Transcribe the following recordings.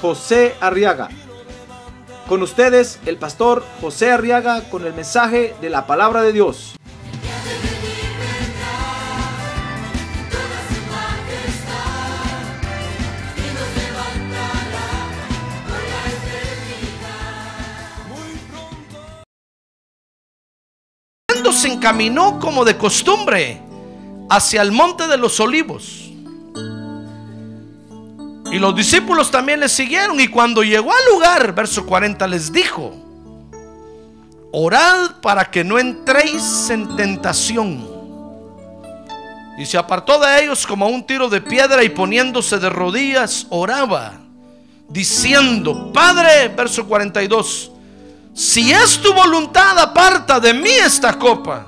José Arriaga. Con ustedes, el pastor José Arriaga con el mensaje de la palabra de Dios. se encaminó como de costumbre hacia el monte de los olivos. Y los discípulos también le siguieron. Y cuando llegó al lugar, verso 40, les dijo, orad para que no entréis en tentación. Y se apartó de ellos como un tiro de piedra y poniéndose de rodillas, oraba, diciendo, Padre, verso 42, si es tu voluntad, aparta de mí esta copa.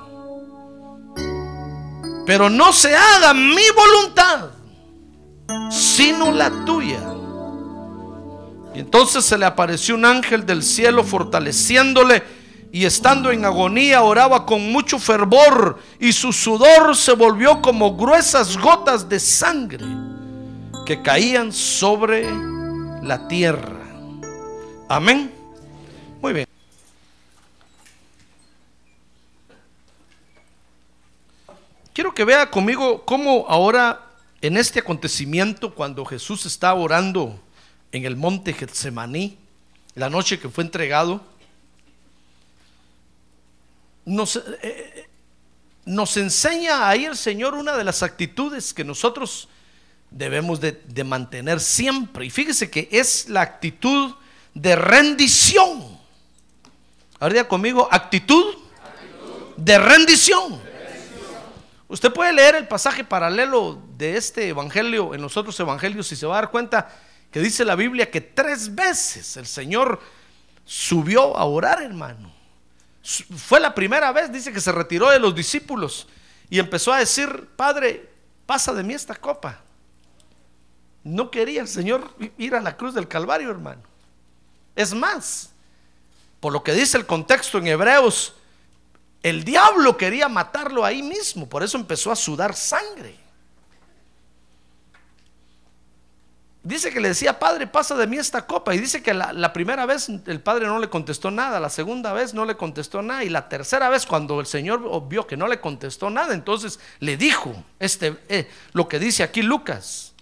Pero no se haga mi voluntad, sino la tuya. Y entonces se le apareció un ángel del cielo fortaleciéndole y estando en agonía oraba con mucho fervor y su sudor se volvió como gruesas gotas de sangre que caían sobre la tierra. Amén. Muy bien. Quiero que vea conmigo cómo ahora en este acontecimiento, cuando Jesús está orando en el monte Getsemaní, la noche que fue entregado, nos, eh, eh, enseña ahí el Señor una de las actitudes que nosotros debemos de, de mantener siempre. Y fíjese que es la actitud de rendición. Ahora conmigo, actitud, de rendición. Usted puede leer el pasaje paralelo de este evangelio en los otros evangelios y se va a dar cuenta que dice la Biblia que tres veces el Señor subió a orar, hermano. Fue la primera vez, dice que se retiró de los discípulos y empezó a decir, Padre, pasa de mí esta copa. No quería el Señor ir a la cruz del Calvario, hermano. Es más, por lo que dice el contexto en Hebreos, el diablo quería matarlo ahí mismo, por eso empezó a sudar sangre. Dice que le decía, Padre, pasa de mí esta copa. Y dice que la, primera vez el Padre no le contestó nada, la segunda vez no le contestó nada. Y la tercera vez cuando el Señor vio que no le contestó nada, entonces le dijo este, eh, lo que dice aquí Lucas.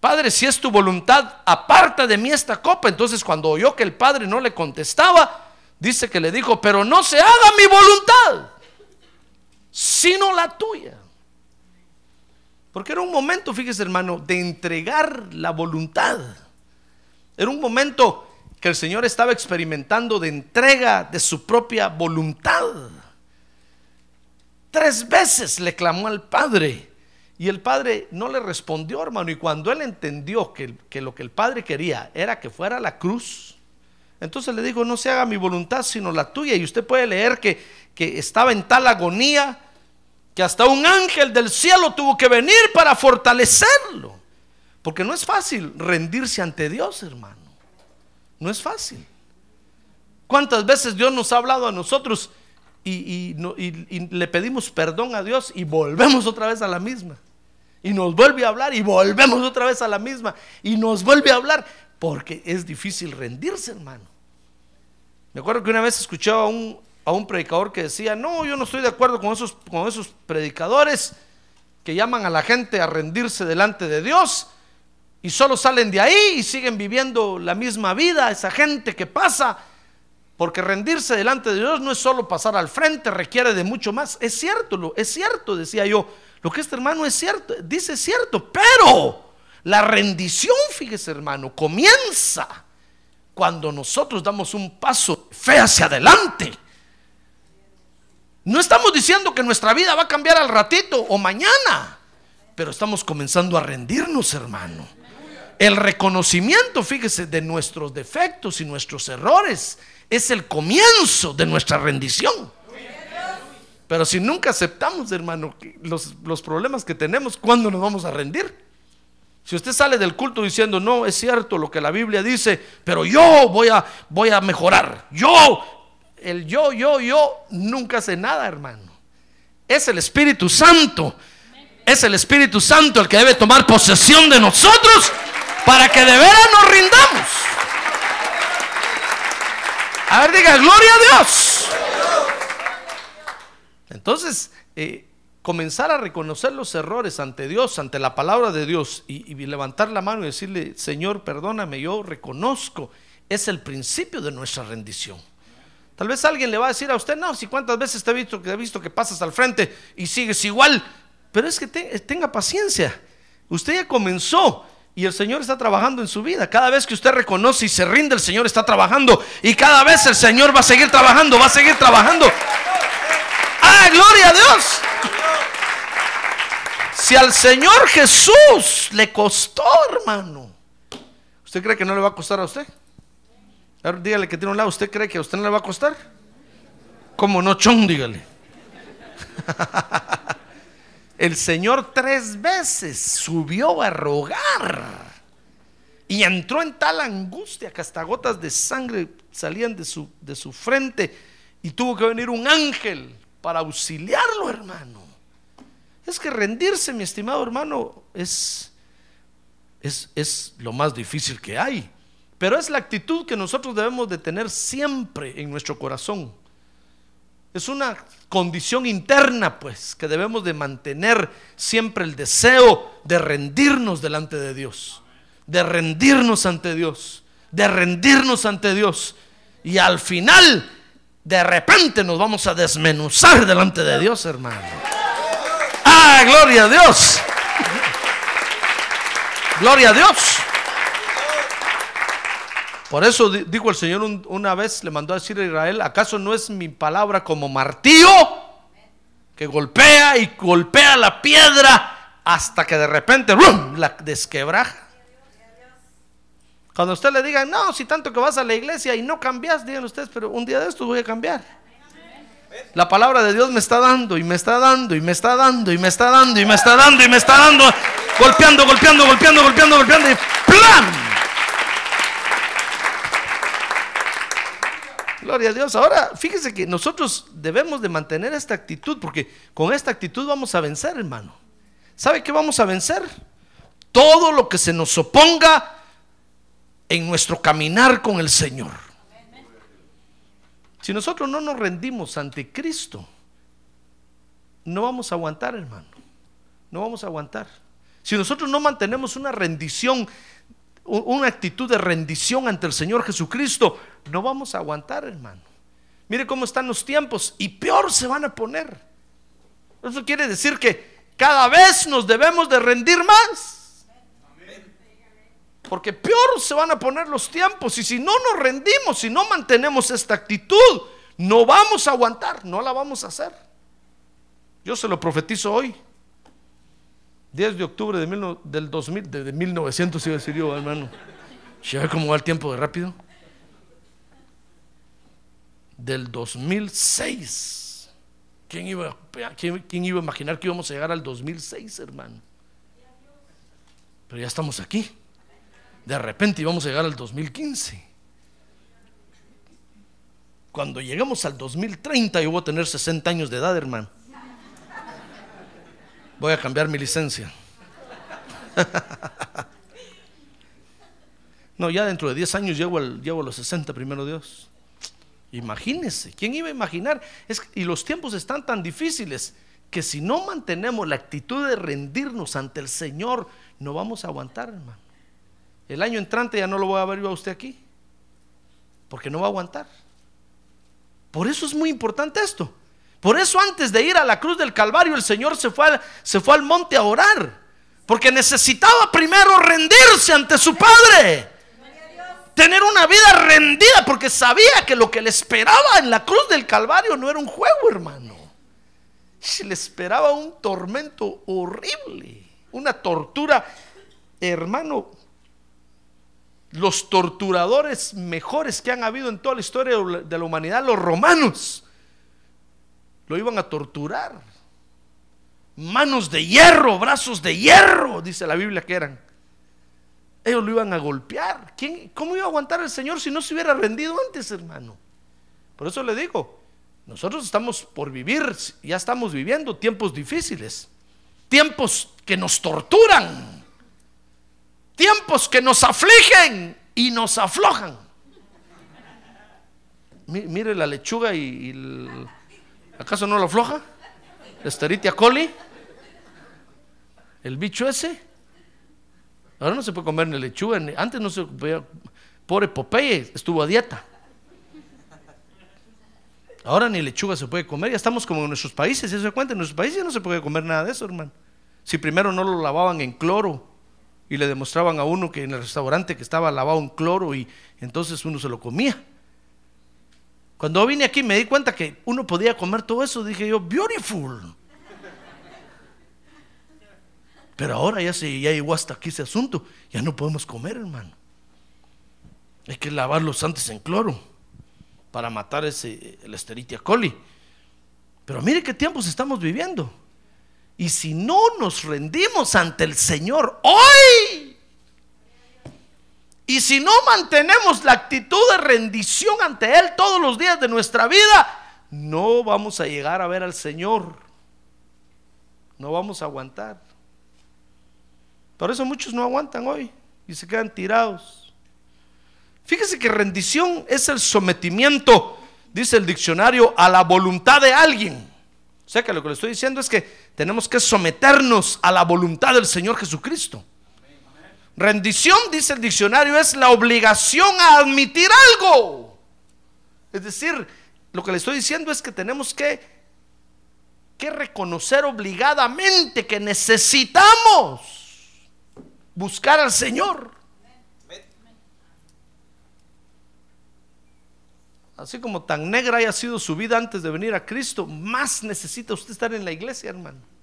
Padre, si es tu voluntad, aparta de mí esta copa. Entonces cuando oyó que el Padre no le contestaba, dice que le dijo, pero no se haga mi voluntad, sino la tuya. Porque era un momento, fíjese hermano, de entregar la voluntad. Era un momento que el Señor estaba experimentando de entrega de su propia voluntad. Tres veces le clamó al Padre y el Padre no le respondió, hermano. Y cuando él entendió que, que lo que el Padre quería era que fuera la cruz, entonces le dijo, no se haga mi voluntad sino la tuya. Y usted puede leer que, que estaba en tal agonía que hasta un ángel del cielo tuvo que venir para fortalecerlo. Porque no es fácil rendirse ante Dios, hermano. No es fácil. ¿Cuántas veces Dios nos ha hablado a nosotros y, y, le pedimos perdón a Dios y volvemos otra vez a la misma? Y nos vuelve a hablar y volvemos otra vez a la misma. Y nos vuelve a hablar porque es difícil rendirse, hermano. Me acuerdo que una vez escuché a un, a un predicador que decía, no, yo no estoy de acuerdo con esos, con esos predicadores que llaman a la gente a rendirse delante de Dios y solo salen de ahí y siguen viviendo la misma vida, esa gente que pasa, porque rendirse delante de Dios no es solo pasar al frente, requiere de mucho más. Es cierto, es cierto, decía yo, lo que este hermano es cierto, dice es cierto, pero la rendición, fíjese hermano, comienza cuando nosotros damos un paso fe hacia adelante. No estamos diciendo que nuestra vida va a cambiar al ratito o mañana, pero estamos comenzando a rendirnos, hermano. El reconocimiento, fíjese, de nuestros defectos y nuestros errores es el comienzo de nuestra rendición. Pero si nunca aceptamos, hermano, los, los problemas que tenemos, ¿cuándo nos vamos a rendir? Si usted sale del culto diciendo, no, es cierto lo que la Biblia dice, pero yo voy a, voy a mejorar. Yo, el yo, yo, yo, nunca hace nada, hermano. Es el Espíritu Santo. Es el Espíritu Santo el que debe tomar posesión de nosotros para que de veras nos rindamos. A ver, diga, gloria a Dios. Entonces, eh, comenzar a reconocer los errores ante Dios, ante la palabra de Dios, y, y, levantar la mano y decirle, Señor, perdóname, yo reconozco, es el principio de nuestra rendición. Tal vez alguien le va a decir a usted, no, si cuántas veces te he visto visto que pasas al frente y sigues igual, pero es que te, tenga paciencia. Usted ya comenzó y el Señor está trabajando en su vida. Cada vez que usted reconoce y se rinde, el Señor está trabajando. Y cada vez el Señor va a seguir trabajando, va a seguir trabajando. ¡Ah, gloria a Dios! Si al Señor Jesús le costó, hermano, ¿usted cree que no le va a costar a usted? Dígale que tiene un lado, ¿usted cree que a usted no le va a costar? Como no, chon, dígale. El Señor tres veces subió a rogar y entró en tal angustia que hasta gotas de sangre salían de su, de su frente y tuvo que venir un ángel para auxiliarlo, hermano. Es que rendirse, mi estimado hermano, es, es, es lo más difícil que hay. Pero es la actitud que nosotros debemos de tener siempre en nuestro corazón. Es una condición interna, pues, que debemos de mantener siempre el deseo de rendirnos delante de Dios, de rendirnos ante Dios, de rendirnos ante Dios. Y al final, de repente nos vamos a desmenuzar delante de Dios, hermano. ¡Ah, gloria a Dios! Gloria a Dios. Por eso dijo el Señor una vez, le mandó a decir a Israel, ¿acaso no es mi palabra como martillo que golpea y golpea la piedra hasta que de repente la desquebraja? Cuando usted le diga, no, si tanto que vas a la iglesia y no cambias, digan ustedes, pero un día de esto voy a cambiar. La palabra de Dios me está dando y me está dando y me está dando y me está dando y me está dando y me está dando, golpeando, golpeando, golpeando, golpeando, golpeando y ¡plan! Gloria a Dios. Ahora, fíjese que nosotros debemos de mantener esta actitud, porque con esta actitud vamos a vencer, hermano. ¿Sabe qué vamos a vencer? Todo lo que se nos oponga en nuestro caminar con el Señor. Si nosotros no nos rendimos ante Cristo, no vamos a aguantar, hermano. No vamos a aguantar. Si nosotros no mantenemos una rendición una actitud de rendición ante el Señor Jesucristo, no vamos a aguantar, hermano. Mire cómo están los tiempos y peor se van a poner. Eso quiere decir que cada vez nos debemos de rendir más. Porque peor se van a poner los tiempos y si no nos rendimos, si no mantenemos esta actitud, no vamos a aguantar, no la vamos a hacer. Yo se lo profetizo hoy. 10 de octubre de mil, del 2000, de, 1900 iba a decir yo, hermano. ¿Ya cómo va el tiempo de rápido? Del 2006. ¿Quién iba, quién, quién iba a imaginar que íbamos a llegar al 2006, hermano? Pero ya estamos aquí. De repente íbamos a llegar al 2015. Cuando lleguemos al 2030 yo voy a tener 60 años de edad, hermano voy a cambiar mi licencia. No, ya dentro de 10 años llevo, llevo los 60, primero Dios. Imagínense, ¿quién iba a imaginar? Y los tiempos están tan difíciles que si no mantenemos la actitud de rendirnos ante el Señor, no vamos a aguantar, hermano. El año entrante ya no lo voy a ver yo a usted aquí, porque no va a aguantar. Por eso es muy importante esto. Por eso antes de ir a la cruz del Calvario el Señor se fue, al, se fue al monte a orar. Porque necesitaba primero rendirse ante su Padre. Tener una vida rendida porque sabía que lo que le esperaba en la cruz del Calvario no era un juego, hermano. Le esperaba un tormento horrible, una tortura, hermano, los torturadores mejores que han habido en toda la historia de la humanidad, los romanos, lo iban a torturar. Manos de hierro, brazos de hierro, dice la Biblia que eran. Ellos lo iban a golpear. ¿Quién, ¿Cómo iba a aguantar el Señor si no se hubiera rendido antes, hermano? Por eso le digo, nosotros estamos por vivir, ya estamos viviendo tiempos difíciles, tiempos que nos torturan, tiempos que nos afligen y nos aflojan. Mire la lechuga y, ¿acaso no lo afloja? Esteritia coli, el bicho ese. Ahora no se puede comer ni lechuga, antes no se podía. Pobre Popeye estuvo a dieta. Ahora ni lechuga se puede comer, ya estamos como en nuestros países, ¿se cuenta? En nuestros países no se puede comer nada de eso, hermano. Si primero no lo lavaban en cloro y le demostraban a uno que en el restaurante que estaba lavado en cloro y entonces uno se lo comía. Cuando vine aquí me di cuenta que uno podía comer todo eso, dije yo, beautiful. Pero ahora ya se ya llegó hasta aquí ese asunto, ya no podemos comer, hermano. Hay que lavarlos antes en cloro para matar ese, el Esteritia coli. Pero mire qué tiempos estamos viviendo. Y si no nos rendimos ante el Señor hoy, y si no mantenemos la actitud de rendición ante Él todos los días de nuestra vida, no vamos a llegar a ver al Señor. No vamos a aguantar. Por eso muchos no aguantan hoy y se quedan tirados. Fíjese que rendición es el sometimiento, dice el diccionario, a la voluntad de alguien. O sea que lo que le estoy diciendo es que tenemos que someternos a la voluntad del Señor Jesucristo. Rendición, dice el diccionario, es la obligación a admitir algo. Es decir, lo que le estoy diciendo es que tenemos que, que reconocer obligadamente que necesitamos buscar al Señor. Así como tan negra haya sido su vida antes de venir a Cristo, más necesita usted estar en la iglesia, hermano.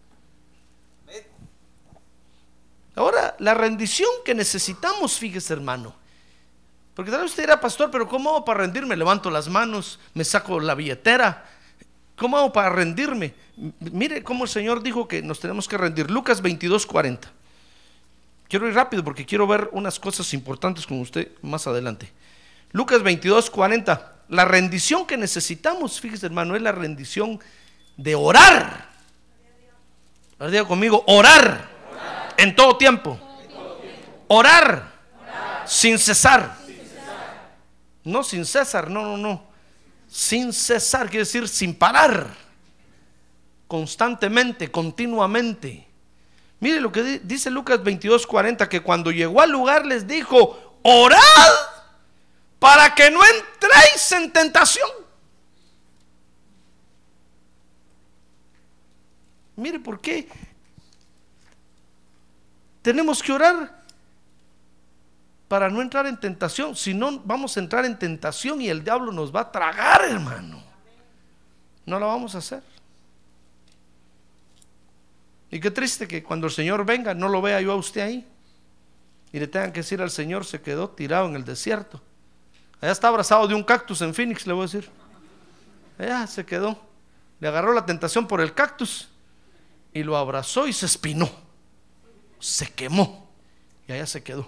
Ahora, la rendición que necesitamos, fíjese, hermano. Porque tal vez usted dirá, pastor, pero ¿cómo hago para rendirme? Levanto las manos, me saco la billetera. ¿Cómo hago para rendirme? Mire cómo el Señor dijo que nos tenemos que rendir. Lucas 22, 40. Quiero ir rápido porque quiero ver unas cosas importantes con usted más adelante. Lucas 22, 40 la rendición que necesitamos, fíjese hermano, es la rendición de orar. Ahora diga conmigo, orar, En, todo tiempo. Orar, Sin, cesar. No sin cesar, no, no, no. Sin cesar, quiere decir sin parar. Constantemente, continuamente. Mire lo que dice Lucas 22, 40, que cuando llegó al lugar les dijo, orad para que no entréis en tentación. Mire, ¿por qué? Tenemos que orar para no entrar en tentación. Si no, vamos a entrar en tentación y el diablo nos va a tragar, hermano. No lo vamos a hacer. Y qué triste que cuando el Señor venga no lo vea yo a usted ahí. Y le tengan que decir al Señor, se quedó tirado en el desierto. Allá está abrazado de un cactus en Phoenix, le voy a decir. Allá se quedó. Le agarró la tentación por el cactus y lo abrazó y se espinó. Se quemó y allá se quedó.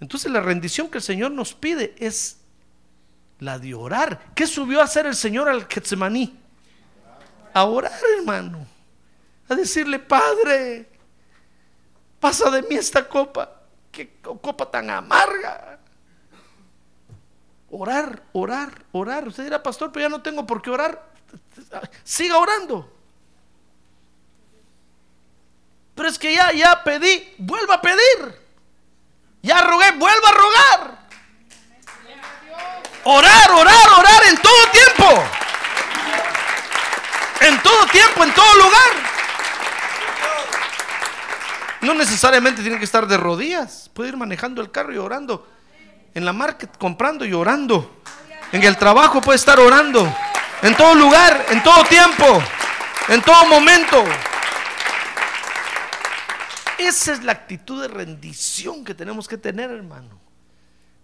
Entonces la rendición que el Señor nos pide es la de orar. ¿Qué subió a hacer el Señor al Getsemaní? A orar, hermano. A decirle, Padre, pasa de mí esta copa. Qué copa tan amarga. Orar, orar, orar. Usted dirá, pastor, pero ya no tengo por qué orar. Siga orando. Pero es que ya, ya pedí, vuelva a pedir. Ya rogué, vuelva a rogar. Orar, orar, orar en todo tiempo. En todo tiempo, en todo lugar. No necesariamente tiene que estar de rodillas. Puede ir manejando el carro y orando en la market comprando y orando. En el trabajo puede estar orando. En todo lugar, en todo tiempo, en todo momento. Esa es la actitud de rendición que tenemos que tener, hermano.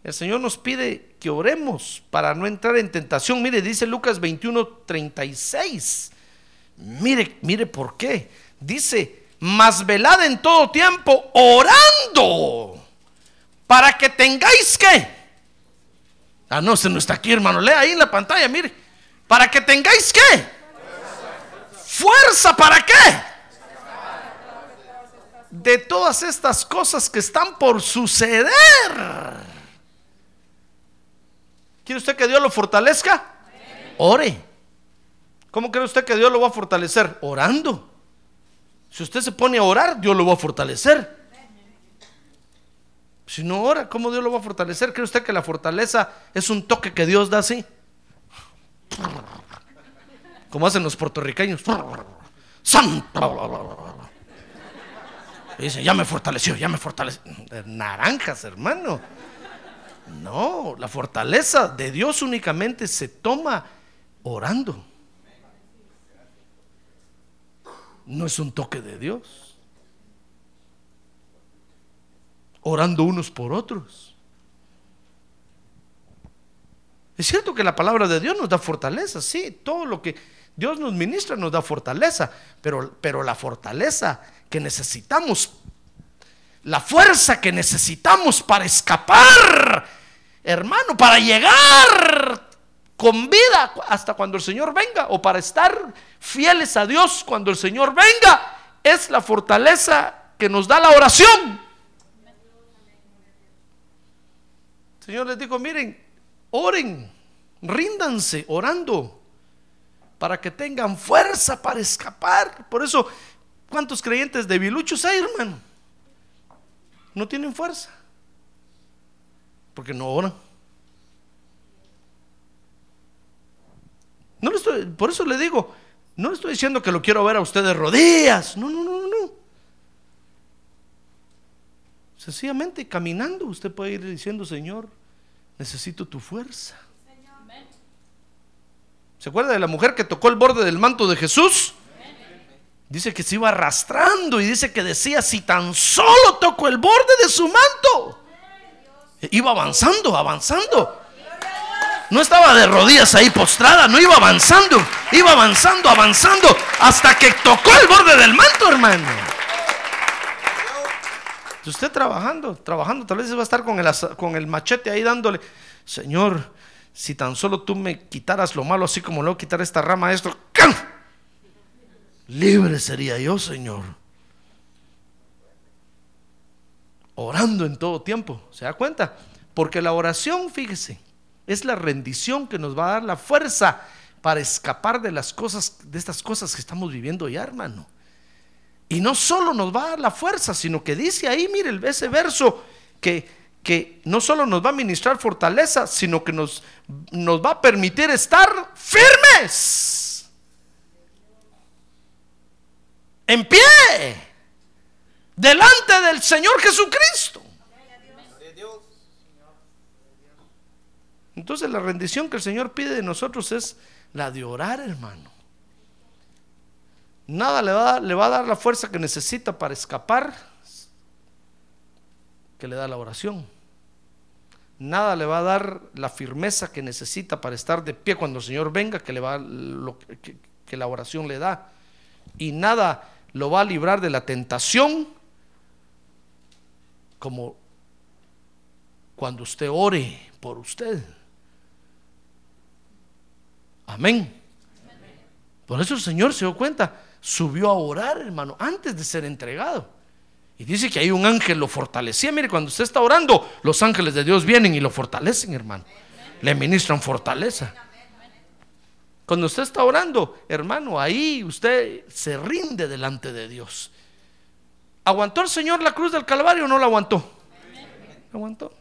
El Señor nos pide que oremos para no entrar en tentación. Mire, dice Lucas 21, 36. Mire, mire por qué. Dice, mas velad en todo tiempo orando para que tengáis que. Ah, no, se no está aquí, hermano. Lea ahí en la pantalla, mire. Para que tengáis que. Fuerza, ¿para qué? De todas estas cosas que están por suceder. ¿Quiere usted que Dios lo fortalezca? Ore. ¿Cómo cree usted que Dios lo va a fortalecer? Orando. Si usted se pone a orar, Dios lo va a fortalecer. Si no ora, ¿cómo Dios lo va a fortalecer? ¿Cree usted que la fortaleza es un toque que Dios da así? Como hacen los puertorriqueños. Santo. Y dice, ya me fortaleció, ya me fortaleció. Naranjas, hermano. No, la fortaleza de Dios únicamente se toma orando. No es un toque de Dios. Orando unos por otros. Es cierto que la palabra de Dios nos da fortaleza, sí, todo lo que Dios nos ministra nos da fortaleza, pero, pero la fortaleza que necesitamos, la fuerza que necesitamos para escapar, hermano, para llegar con vida hasta cuando el Señor venga o para estar fieles a Dios cuando el Señor venga, es la fortaleza que nos da la oración. Señor les digo, miren, oren, ríndanse orando para que tengan fuerza para escapar. Por eso, ¿cuántos creyentes debiluchos hay, hermano? No tienen fuerza. Porque no oran. No le por eso le digo, no le estoy diciendo que lo quiero ver a usted de rodillas. No, no, no, no. Sencillamente caminando usted puede ir diciendo, Señor, necesito tu fuerza. ¿Se acuerda de la mujer que tocó el borde del manto de Jesús? Dice que se iba arrastrando y dice que decía, si tan solo toco el borde de su manto. Iba avanzando, avanzando. No estaba de rodillas ahí postrada, no iba avanzando, iba avanzando, avanzando, hasta que tocó el borde del manto, hermano. Usted trabajando, trabajando, tal vez va a estar con el, con el machete ahí dándole, Señor, si tan solo tú me quitaras lo malo, así como lo quitar esta rama, esto, libre sería yo, Señor. Orando en todo tiempo, ¿se da cuenta? Porque la oración, fíjese, es la rendición que nos va a dar la fuerza para escapar de las cosas, de estas cosas que estamos viviendo ya, hermano. Y no solo nos va a dar la fuerza, sino que dice ahí, mire ese verso, que que no solo nos va a ministrar fortaleza, sino que nos, nos va a permitir estar firmes. En pie. Delante del Señor Jesucristo. Entonces la rendición que el Señor pide de nosotros es la de orar, hermano. Nada le va, le va a dar la fuerza que necesita para escapar que le da la oración. Nada le va a dar la firmeza que necesita para estar de pie cuando el Señor venga, que, le va, lo, que, la oración le da. Y nada lo va a librar de la tentación como cuando usted ore por usted. Amén. Por eso el Señor se dio cuenta, subió a orar, hermano, antes de ser entregado. Y dice que hay un ángel lo fortalecía. Mire, cuando usted está orando, los ángeles de Dios vienen y lo fortalecen, hermano. Le ministran fortaleza. Cuando usted está orando, hermano, ahí usted se rinde delante de Dios. ¿Aguantó el Señor la cruz del Calvario o no la aguantó? Aguantó.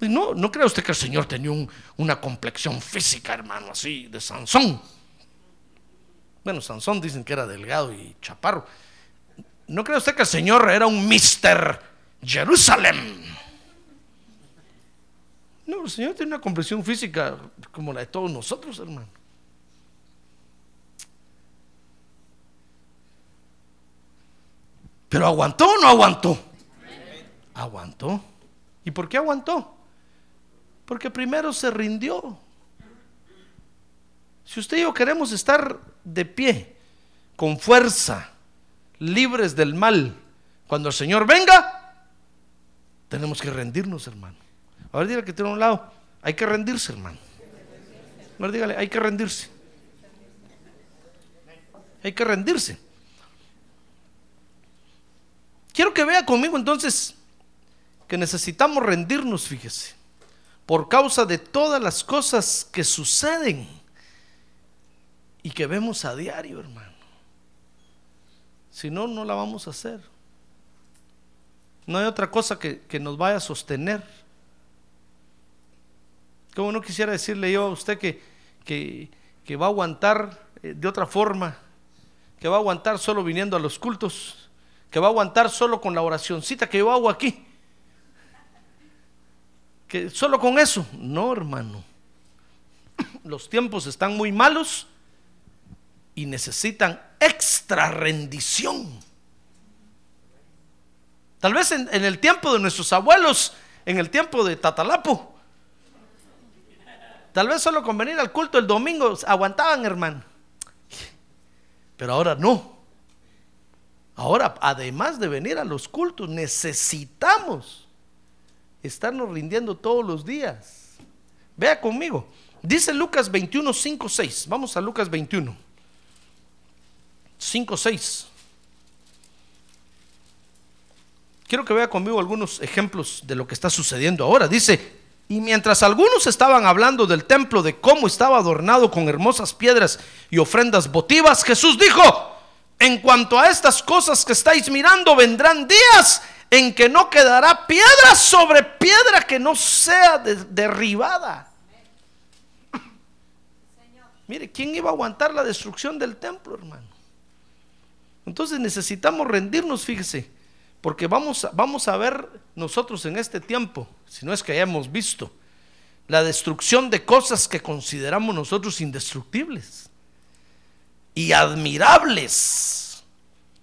No, no cree usted que el Señor tenía una complexión física, hermano, así de Sansón. Bueno, Sansón dicen que era delgado y chaparro. ¿No cree usted que el Señor era un Mister Jerusalén? No, el Señor tiene una comprensión física como la de todos nosotros, hermano. Pero aguantó o no aguantó. Aguantó. ¿Y por qué aguantó? Porque primero se rindió. Si usted y yo queremos estar de pie, con fuerza, libres del mal, cuando el Señor venga, tenemos que rendirnos, hermano. A ver, dígale que tiene un lado, hay que rendirse, hermano. A ver, dígale, hay que rendirse. Hay que rendirse. Quiero que vea conmigo entonces que necesitamos rendirnos, fíjese, por causa de todas las cosas que suceden y que vemos a diario, hermano. Si no, no la vamos a hacer. No hay otra cosa que, que nos vaya a sostener. Como no quisiera decirle yo a usted que, que, que va a aguantar eh, de otra forma, que va a aguantar solo viniendo a los cultos, que va a aguantar solo con la oracioncita que yo hago aquí. Que solo con eso. No, hermano. Los tiempos están muy malos y necesitan extra rendición. Tal vez en, el tiempo de nuestros abuelos, en el tiempo de Tatalapo, tal vez solo con venir al culto el domingo aguantaban, hermano. Pero ahora no. Ahora, además de venir a los cultos, necesitamos estarnos rindiendo todos los días. Vea conmigo. Dice Lucas 21, 5, 6. Vamos a Lucas 21. 5, 6. Quiero que vea conmigo algunos ejemplos de lo que está sucediendo ahora. Dice, y mientras algunos estaban hablando del templo, de cómo estaba adornado con hermosas piedras y ofrendas votivas, Jesús dijo, en cuanto a estas cosas que estáis mirando, vendrán días en que no quedará piedra sobre piedra que no sea de, derribada. Mire, ¿quién iba a aguantar la destrucción del templo, hermano? Entonces necesitamos rendirnos, fíjese, porque vamos, vamos a ver nosotros en este tiempo, si no es que hayamos visto, la destrucción de cosas que consideramos nosotros indestructibles y admirables,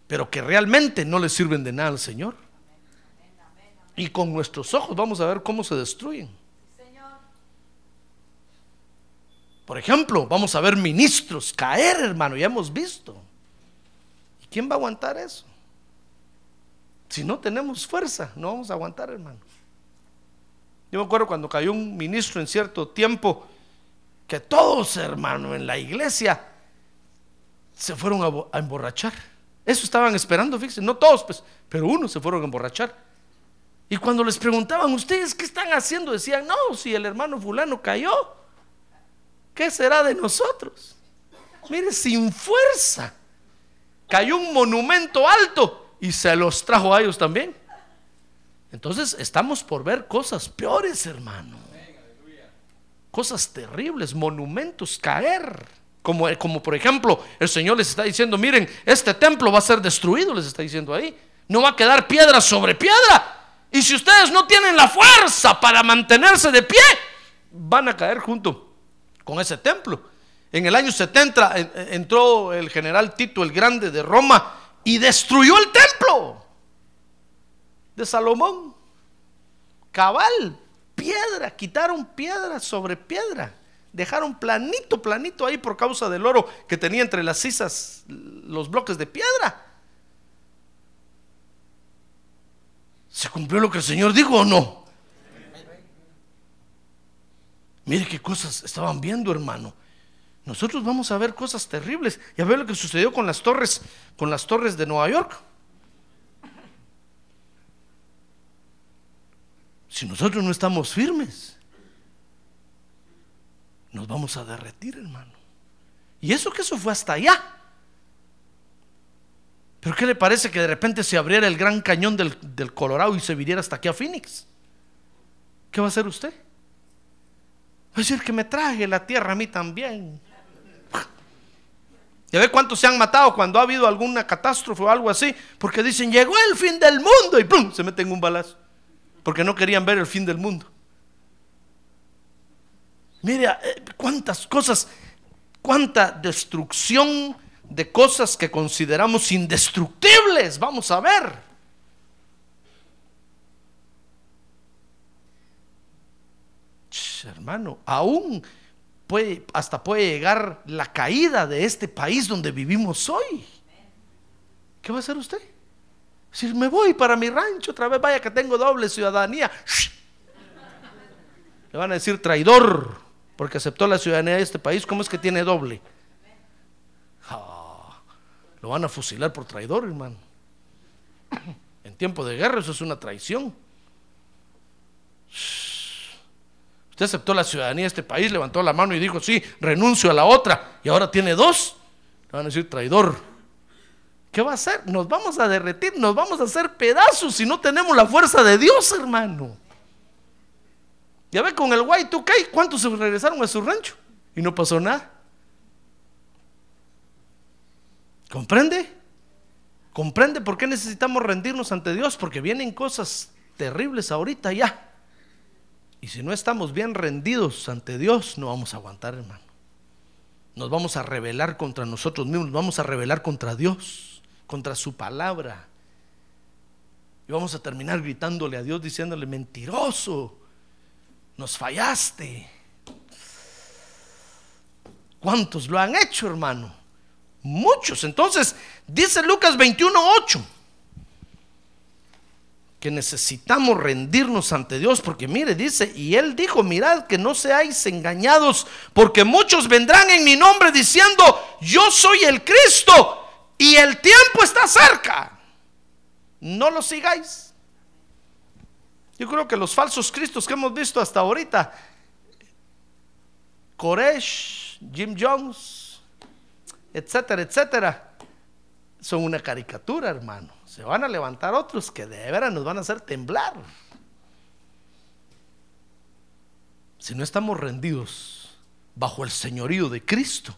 pero que realmente no le sirven de nada al Señor. Y con nuestros ojos vamos a ver cómo se destruyen. Por ejemplo, vamos a ver ministros caer, hermano, ya hemos visto. ¿Y quién va a aguantar eso? Si no tenemos fuerza, no vamos a aguantar, hermano. Yo me acuerdo cuando cayó un ministro en cierto tiempo, que todos, hermano, en la iglesia se fueron a, a emborrachar. Eso estaban esperando, fíjense, no todos, pues, pero unos se fueron a emborrachar. Y cuando les preguntaban, ¿ustedes qué están haciendo? Decían, no, si el hermano fulano cayó, ¿qué será de nosotros? Mire, sin fuerza. Cayó un monumento alto y se los trajo a ellos también. Entonces estamos por ver cosas peores, hermano. Cosas terribles, monumentos caer. Como, como por ejemplo, el Señor les está diciendo, miren, este templo va a ser destruido, les está diciendo ahí. No va a quedar piedra sobre piedra. Y si ustedes no tienen la fuerza para mantenerse de pie, van a caer junto con ese templo. En el año 70 entró el general Tito el Grande de Roma y destruyó el templo de Salomón. Cabal, piedra, quitaron piedra sobre piedra. Dejaron planito, planito ahí por causa del oro que tenía entre las cisas los bloques de piedra. ¿Se cumplió lo que el Señor dijo o no? Mire qué cosas estaban viendo, hermano. Nosotros vamos a ver cosas terribles. Y a ver lo que sucedió con las torres, con las torres de Nueva York. Si nosotros no estamos firmes, nos vamos a derretir, hermano. Y eso que eso fue hasta allá. Pero ¿qué le parece que de repente se abriera el gran cañón del, del Colorado y se viniera hasta aquí a Phoenix? ¿Qué va a hacer usted? Va a decir que me traje la tierra a mí también. ¿Ya ve cuántos se han matado cuando ha habido alguna catástrofe o algo así? Porque dicen, llegó el fin del mundo y ¡pum! se meten un balazo. Porque no querían ver el fin del mundo. Mire, eh, cuántas cosas, cuánta destrucción de cosas que consideramos indestructibles. Vamos a ver. Hermano, aún puede, hasta puede llegar la caída de este país donde vivimos hoy. ¿Qué va a hacer usted? Si me voy para mi rancho otra vez, vaya que tengo doble ciudadanía. Le van a decir traidor porque aceptó la ciudadanía de este país. ¿Cómo es que tiene doble? Ah, lo van a fusilar por traidor, hermano. En tiempo de guerra eso es una traición. Shh. Usted aceptó la ciudadanía de este país, levantó la mano y dijo, sí, renuncio a la otra. Y ahora tiene dos. Le van a decir traidor. ¿Qué va a hacer? Nos vamos a derretir, nos vamos a hacer pedazos si no tenemos la fuerza de Dios, hermano. Ya ve con el Y2K, ¿cuántos se regresaron a su rancho? Y no pasó nada. ¿Comprende? ¿Comprende por qué necesitamos rendirnos ante Dios? Porque vienen cosas terribles ahorita ya. Y si no estamos bien rendidos ante Dios, no vamos a aguantar, hermano. Nos vamos a rebelar contra nosotros mismos, nos vamos a rebelar contra Dios, contra su palabra. Y vamos a terminar gritándole a Dios, diciéndole, mentiroso, nos fallaste. ¿Cuántos lo han hecho, hermano? Muchos. Entonces, dice Lucas 21:8 que necesitamos rendirnos ante Dios, porque mire, dice, y él dijo, mirad que no seáis engañados, porque muchos vendrán en mi nombre diciendo, yo soy el Cristo, y el tiempo está cerca. No lo sigáis. Yo creo que los falsos cristos que hemos visto hasta ahorita, Koresh, Jim Jones, etcétera, etcétera, son una caricatura, hermano. Se van a levantar otros que de veras nos van a hacer temblar. Si no estamos rendidos bajo el señorío de Cristo,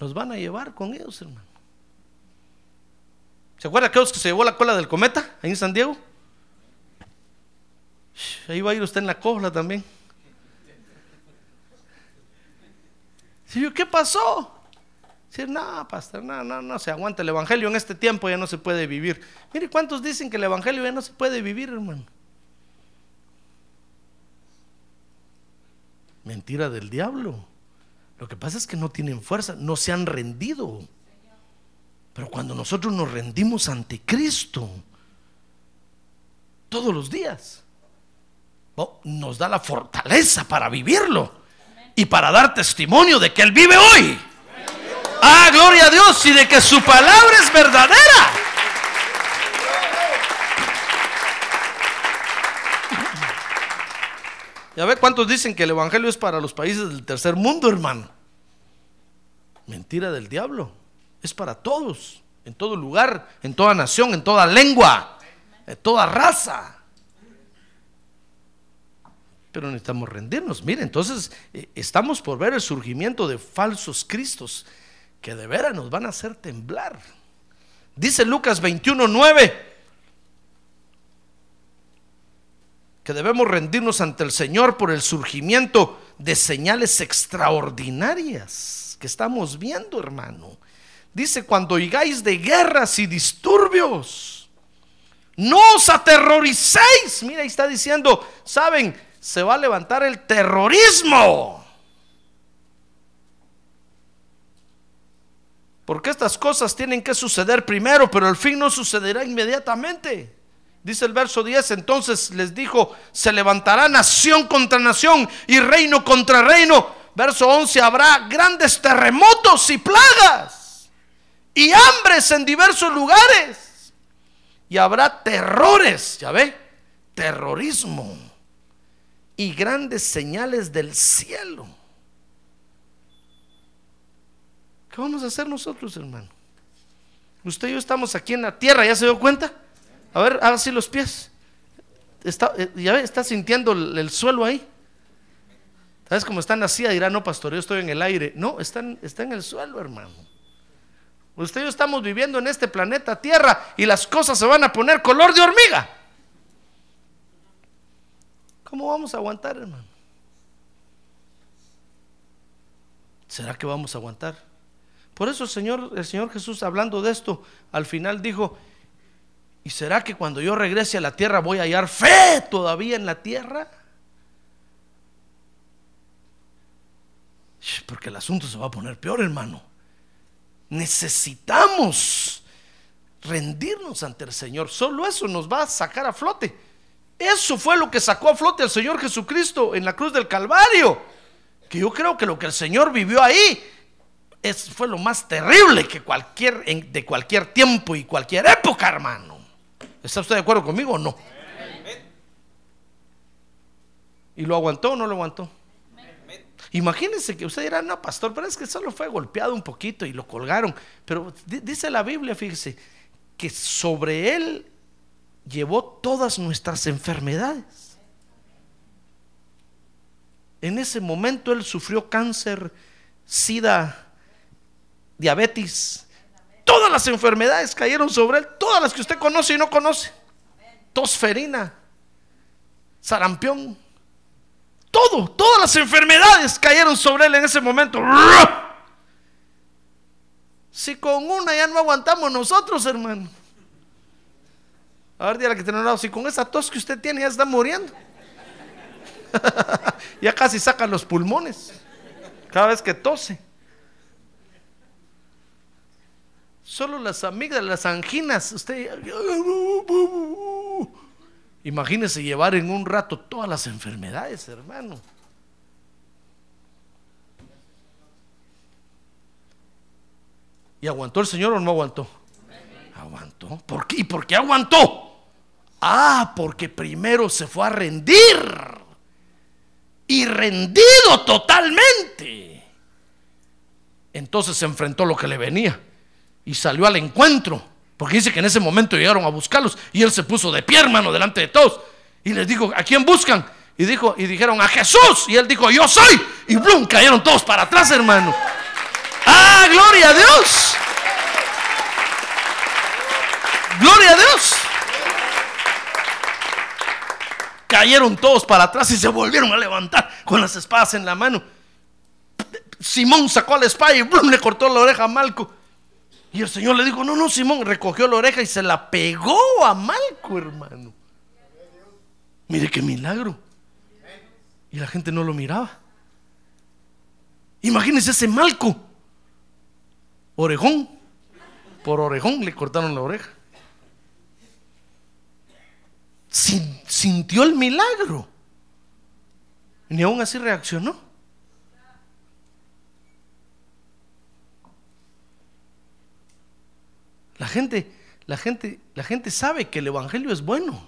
nos van a llevar con ellos, hermano. ¿Se acuerda aquellos que se llevó la cola del cometa ahí en San Diego? Ahí va a ir usted en la cola también. ¿Qué pasó? No, pastor, no, no, no se aguanta el evangelio en este tiempo, ya no se puede vivir. Mire, ¿cuántos dicen que el evangelio ya no se puede vivir, hermano? Mentira del diablo. Lo que pasa es que no tienen fuerza, no se han rendido. Pero cuando nosotros nos rendimos ante Cristo, todos los días, nos da la fortaleza para vivirlo y para dar testimonio de que Él vive hoy. Ah, gloria a Dios y de que su palabra es verdadera. Ya ve cuántos dicen que el evangelio es para los países del tercer mundo, hermano. Mentira del diablo. Es para todos, en todo lugar, en toda nación, en toda lengua, en toda raza. Pero necesitamos rendirnos. Mire, entonces eh, estamos por ver el surgimiento de falsos cristos que de veras nos van a hacer temblar. Dice Lucas 21:9 que debemos rendirnos ante el Señor por el surgimiento de señales extraordinarias que estamos viendo, hermano. Dice, cuando oigáis de guerras y disturbios, no os aterroricéis. Mira, ahí está diciendo, saben, se va a levantar el terrorismo. Porque estas cosas tienen que suceder primero, pero el fin no sucederá inmediatamente. Dice el verso 10, entonces les dijo, se levantará nación contra nación y reino contra reino. Verso 11, habrá grandes terremotos y plagas y hambres en diversos lugares. Y habrá terrores, ya ve, terrorismo y grandes señales del cielo. ¿Qué vamos a hacer nosotros, hermano? Usted y yo estamos aquí en la tierra, ¿ya se dio cuenta? A ver, haga así los pies. Está, eh, ya ve, está sintiendo el, el suelo ahí. ¿Sabes cómo están así? Dirá, no, pastor, yo estoy en el aire. No, están, está en el suelo, hermano. Usted y yo estamos viviendo en este planeta Tierra y las cosas se van a poner color de hormiga. ¿Cómo vamos a aguantar, hermano? ¿Será que vamos a aguantar? Por eso el Señor, el Señor Jesús hablando de esto, al final dijo, ¿y será que cuando yo regrese a la tierra voy a hallar fe todavía en la tierra? Porque el asunto se va a poner peor, hermano. Necesitamos rendirnos ante el Señor. Solo eso nos va a sacar a flote. Eso fue lo que sacó a flote al Señor Jesucristo en la cruz del Calvario. Que yo creo que lo que el Señor vivió ahí es, fue lo más terrible que cualquier, de cualquier tiempo y cualquier época, hermano. ¿Está usted de acuerdo conmigo o no? ¿Y lo aguantó o no lo aguantó? Imagínense que usted dirá, no, pastor, pero es que solo fue golpeado un poquito y lo colgaron. Pero dice la Biblia, fíjese, que sobre él llevó todas nuestras enfermedades. En ese momento él sufrió cáncer, sida, diabetes. Todas las enfermedades cayeron sobre él, todas las que usted conoce y no conoce. Tosferina, sarampión, todo, todas las enfermedades cayeron sobre él en ese momento. Si con una ya no aguantamos nosotros, hermano. A ver, la que tiene lado, si con esa tos que usted tiene ya está muriendo. ya casi saca los pulmones. Cada vez que tose. Solo las amigas, las anginas, usted. Imagínese llevar en un rato todas las enfermedades, hermano. ¿Y aguantó el Señor o no aguantó? Aguantó. ¿Por qué? ¿Y por qué aguantó? Ah, porque primero se fue a rendir. Y rendido totalmente. Entonces se enfrentó lo que le venía. Y salió al encuentro. Porque dice que en ese momento llegaron a buscarlos. Y él se puso de pie, hermano, delante de todos. Y les dijo, ¿a quién buscan? Y, dijo, y dijeron, a Jesús. Y él dijo, yo soy. Y blum, cayeron todos para atrás, hermano. Ah, gloria a Dios. Gloria a Dios cayeron todos para atrás y se volvieron a levantar con las espadas en la mano. Simón sacó la espada y le cortó la oreja a Malco. Y el Señor le dijo, no, no, Simón, recogió la oreja y se la pegó a Malco, hermano. Mire qué milagro. Y la gente no lo miraba. Imagínese ese Malco. Orejón. Por orejón le cortaron la oreja sintió el milagro. Ni aún así reaccionó. La gente, la gente, la gente sabe que el evangelio es bueno.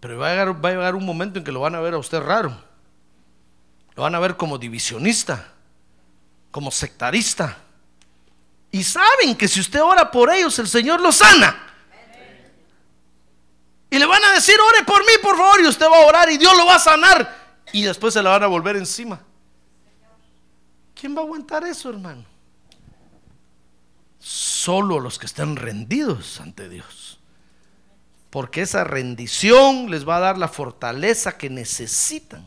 Pero va a, llegar, va a llegar un momento en que lo van a ver a usted raro. Lo van a ver como divisionista, como sectarista. Y saben que si usted ora por ellos, el Señor los sana. Y le van a decir, ore por mí, por favor, y usted va a orar y Dios lo va a sanar. Y después se la van a volver encima. ¿Quién va a aguantar eso, hermano? Solo los que están rendidos ante Dios. Porque esa rendición les va a dar la fortaleza que necesitan.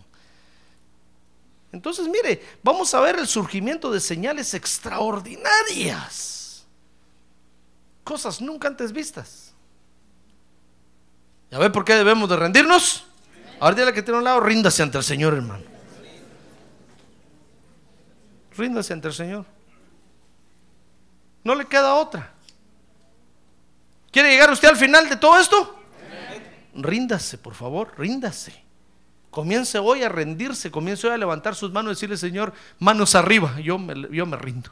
Entonces, mire, vamos a ver el surgimiento de señales extraordinarias. Cosas nunca antes vistas. ¿Ya ve por qué debemos de rendirnos? Ahora dile que tiene un lado, ríndase ante el Señor, hermano. Ríndase ante el Señor. No le queda otra. ¿Quiere llegar usted al final de todo esto? Ríndase, por favor, ríndase. Comience hoy a rendirse, comience hoy a levantar sus manos y decirle, Señor, manos arriba, yo me, yo me rindo.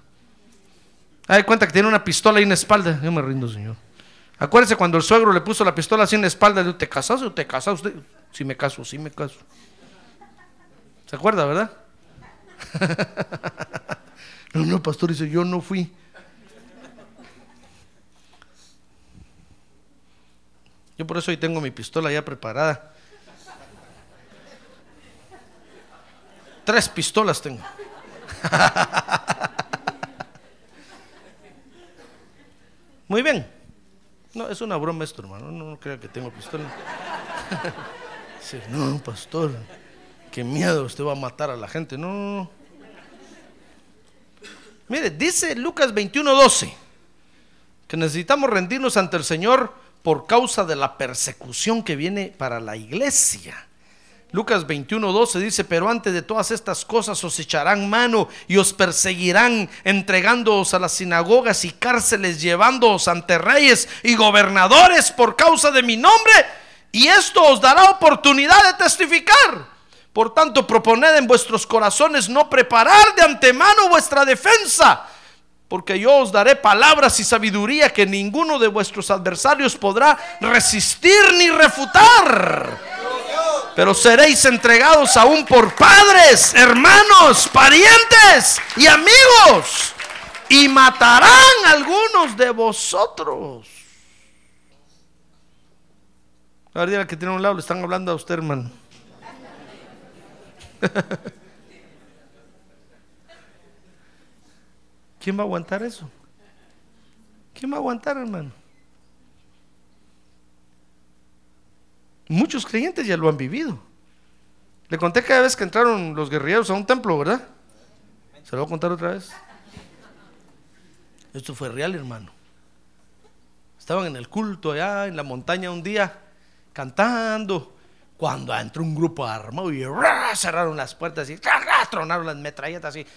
Hay cuenta que tiene una pistola ahí en la espalda, yo me rindo, Señor. Acuérdese cuando el suegro le puso la pistola así en la espalda, le ¿te casas o te casas usted? Sí me caso, sí me caso. ¿Se acuerda, verdad? no, no, pastor dice, yo no fui. Yo por eso hoy tengo mi pistola ya preparada. Tres pistolas tengo. Muy bien. No, es una broma esto, hermano. No, no crea que tengo pistola. no, pastor, qué miedo, usted va a matar a la gente. No, Mire, dice Lucas 21:12 que necesitamos rendirnos ante el Señor por causa de la persecución que viene para la iglesia. Lucas 21:12 dice, pero antes de todas estas cosas os echarán mano y os perseguirán, entregándoos a las sinagogas y cárceles, llevándoos ante reyes y gobernadores por causa de mi nombre, y esto os dará oportunidad de testificar. Por tanto, proponed en vuestros corazones no preparar de antemano vuestra defensa, porque yo os daré palabras y sabiduría que ninguno de vuestros adversarios podrá resistir ni refutar. Pero seréis entregados aún por padres, hermanos, parientes y amigos. Y matarán algunos de vosotros. A ver, que tiene un lado, le están hablando a usted, hermano. ¿Quién va a aguantar eso? ¿Quién va a aguantar, hermano? Muchos creyentes ya lo han vivido. Le conté cada vez que entraron los guerrilleros a un templo, ¿verdad? ¿Se lo voy a contar otra vez? Esto fue real, hermano. Estaban en el culto allá en la montaña un día, cantando, cuando entró un grupo armado y cerraron las puertas y tronaron las metralletas y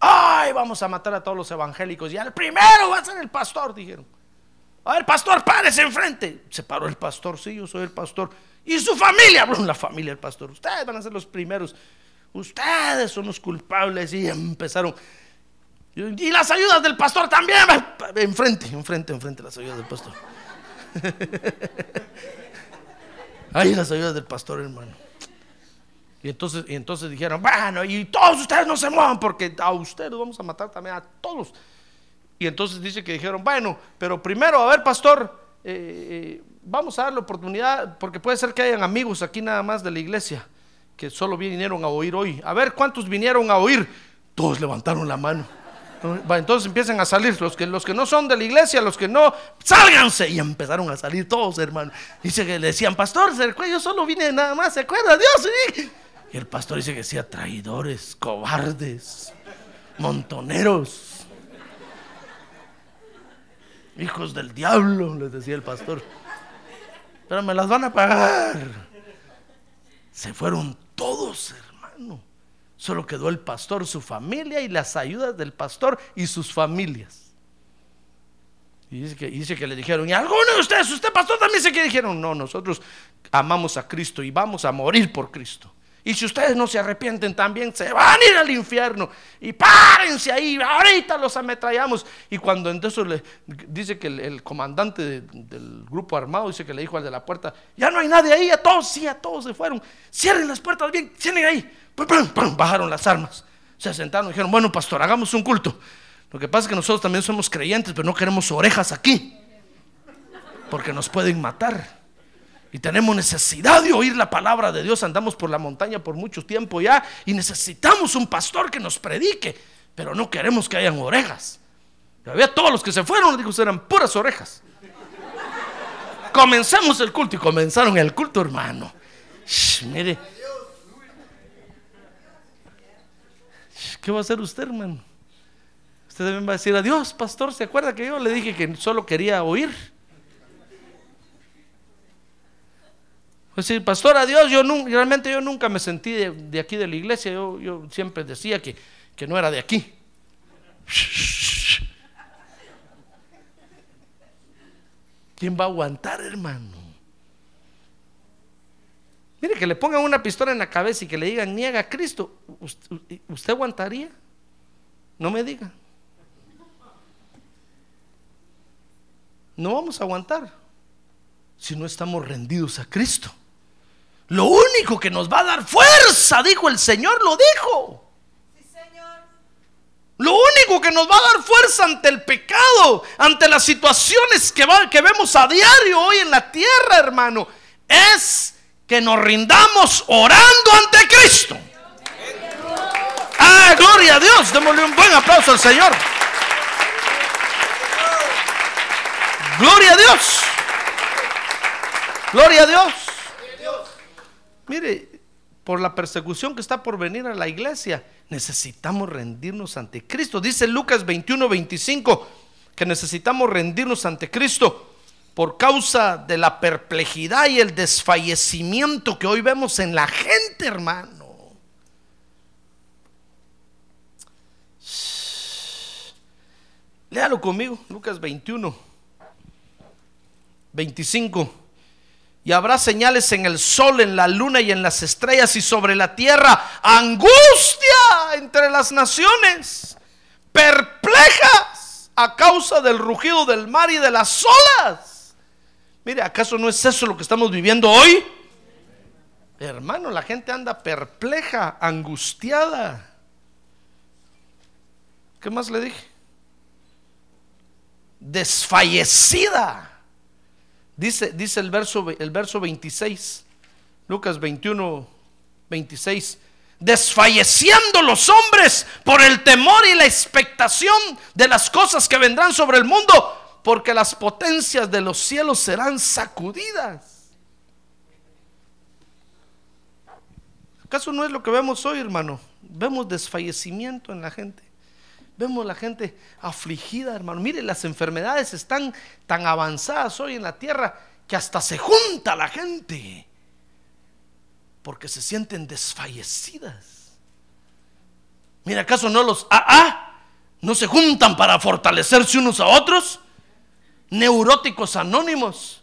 ¡ay! Vamos a matar a todos los evangélicos. Y al primero va a ser el pastor, dijeron. A ver, pastor, párese enfrente. Se paró el pastor, sí, yo soy el pastor. Y su familia, la familia del pastor. Ustedes van a ser los primeros. Ustedes son los culpables. Y empezaron. Y las ayudas del pastor también. Enfrente, enfrente, enfrente las ayudas del pastor. Ahí las ayudas del pastor, hermano. Y entonces, y entonces dijeron, bueno, y todos ustedes no se muevan porque a ustedes vamos a matar también, a todos. Y entonces dice que dijeron, bueno, pero primero, a ver, pastor, eh, eh, vamos a dar la oportunidad, porque puede ser que hayan amigos aquí nada más de la iglesia que solo vinieron a oír hoy. A ver, ¿cuántos vinieron a oír? Todos levantaron la mano. Entonces empiezan a salir los que, los que no son de la iglesia, los que no, sálganse. Y empezaron a salir todos, hermano. Dice que le decían, pastor, yo solo vine nada más, ¿se acuerda? Dios. Y el pastor dice que decía, traidores, cobardes, montoneros. Hijos del diablo, les decía el pastor pero me las van a pagar. Se fueron todos, hermano. Solo quedó el pastor, su familia y las ayudas del pastor y sus familias. Y dice que, dice que le dijeron, ¿y alguno de ustedes, usted pastor también se que dijeron? No, nosotros amamos a Cristo y vamos a morir por Cristo. Y si ustedes no se arrepienten también, se van a ir al infierno. Y párense ahí, ahorita los ametrallamos. Y cuando entonces le dice que el, comandante del grupo armado dice que le dijo al de la puerta, ya no hay nadie ahí, a todos, sí, a todos se fueron. Cierren las puertas bien, cierren ahí. Bajaron las armas. Se sentaron y dijeron, bueno, pastor, hagamos un culto. Lo que pasa es que nosotros también somos creyentes, pero no queremos orejas aquí. Porque nos pueden matar. Y tenemos necesidad de oír la palabra de Dios. Andamos por la montaña por mucho tiempo ya y necesitamos un pastor que nos predique, pero no queremos que hayan orejas. Había todos los que se fueron, dijo, eran puras orejas. Comenzamos el culto y comenzaron el culto, hermano. mire, ¿qué va a hacer usted, hermano? Usted también va a decir, adiós, pastor, ¿se acuerda que yo le dije que solo quería oír? Decir, pastor, adiós, yo realmente yo nunca me sentí de, aquí de la iglesia, yo, siempre decía que, no era de aquí. ¿Quién va a aguantar, hermano? Mire, que le pongan una pistola en la cabeza y que le digan, niega a Cristo, ¿usted aguantaría? No me diga. No vamos a aguantar si no estamos rendidos a Cristo. Lo único que nos va a dar fuerza, dijo el Señor, lo dijo. Lo único que nos va a dar fuerza ante el pecado, ante las situaciones que, que vemos a diario hoy en la tierra, hermano, es que nos rindamos orando ante Cristo. Ah, gloria a Dios. Démosle un buen aplauso al Señor. Gloria a Dios. Gloria a Dios. Mire, por la persecución que está por venir a la iglesia, necesitamos rendirnos ante Cristo. Dice Lucas 21, 25 que necesitamos rendirnos ante Cristo por causa de la perplejidad y el desfallecimiento que hoy vemos en la gente, hermano. Léalo conmigo, Lucas 21, 25. Y habrá señales en el sol, en la luna y en las estrellas y sobre la tierra angustia entre las naciones, perplejas a causa del rugido del mar y de las olas. Mire, ¿acaso no es eso lo que estamos viviendo hoy? Hermano, la gente anda perpleja, angustiada. ¿Qué más le dije? Desfallecida. Dice, dice el, verso, el verso 26, Lucas 21, 26. Desfalleciendo los hombres por el temor y la expectación de las cosas que vendrán sobre el mundo, porque las potencias de los cielos serán sacudidas. ¿Acaso no es lo que vemos hoy, hermano? Vemos desfallecimiento en la gente. Vemos la gente afligida, hermano. Mire, las enfermedades están tan avanzadas hoy en la tierra que hasta se junta la gente porque se sienten desfallecidas. Mira, ¿acaso no los AA no se juntan para fortalecerse unos a otros? Neuróticos anónimos,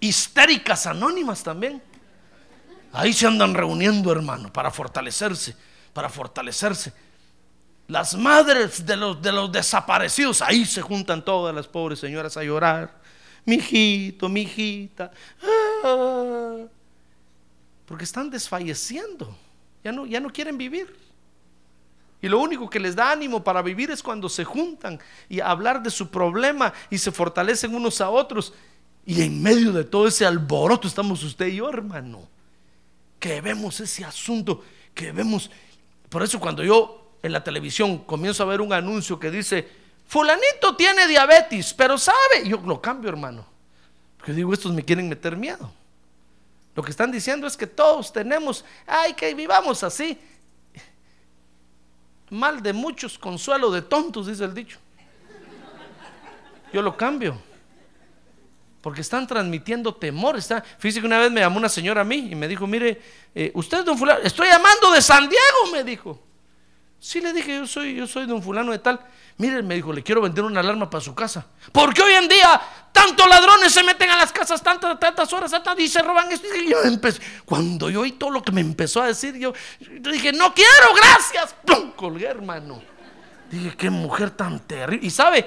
histéricas anónimas también. Ahí se andan reuniendo, hermano, para fortalecerse, para fortalecerse. Las madres de los, de los desaparecidos, ahí se juntan todas las pobres señoras a llorar. Mi hijito, mi hijita. Ah, porque están desfalleciendo. Ya no, ya no quieren vivir. Y lo único que les da ánimo para vivir es cuando se juntan y hablar de su problema y se fortalecen unos a otros. Y en medio de todo ese alboroto estamos usted y yo, hermano. Que vemos ese asunto, que vemos. Por eso cuando yo en la televisión comienzo a ver un anuncio que dice, fulanito tiene diabetes, pero sabe, yo lo cambio hermano, porque digo, estos me quieren meter miedo. Lo que están diciendo es que todos tenemos, ay, que vivamos así. Mal de muchos, consuelo de tontos, dice el dicho. Yo lo cambio. Porque están transmitiendo temor. Está, fíjese que una vez me llamó una señora a mí y me dijo, mire, eh, usted es don fulano, estoy llamando de San Diego, me dijo. Sí, le dije, yo soy, yo soy de un fulano de tal. Mire, me dijo, le quiero vender una alarma para su casa. Porque hoy en día tantos ladrones se meten a las casas tantas, tantas horas tantas, y se roban esto. Y yo cuando yo oí todo lo que me empezó a decir, yo, dije, no quiero, gracias. ¡Pum! Colgué, hermano. Dije, qué mujer tan terrible. Y sabe,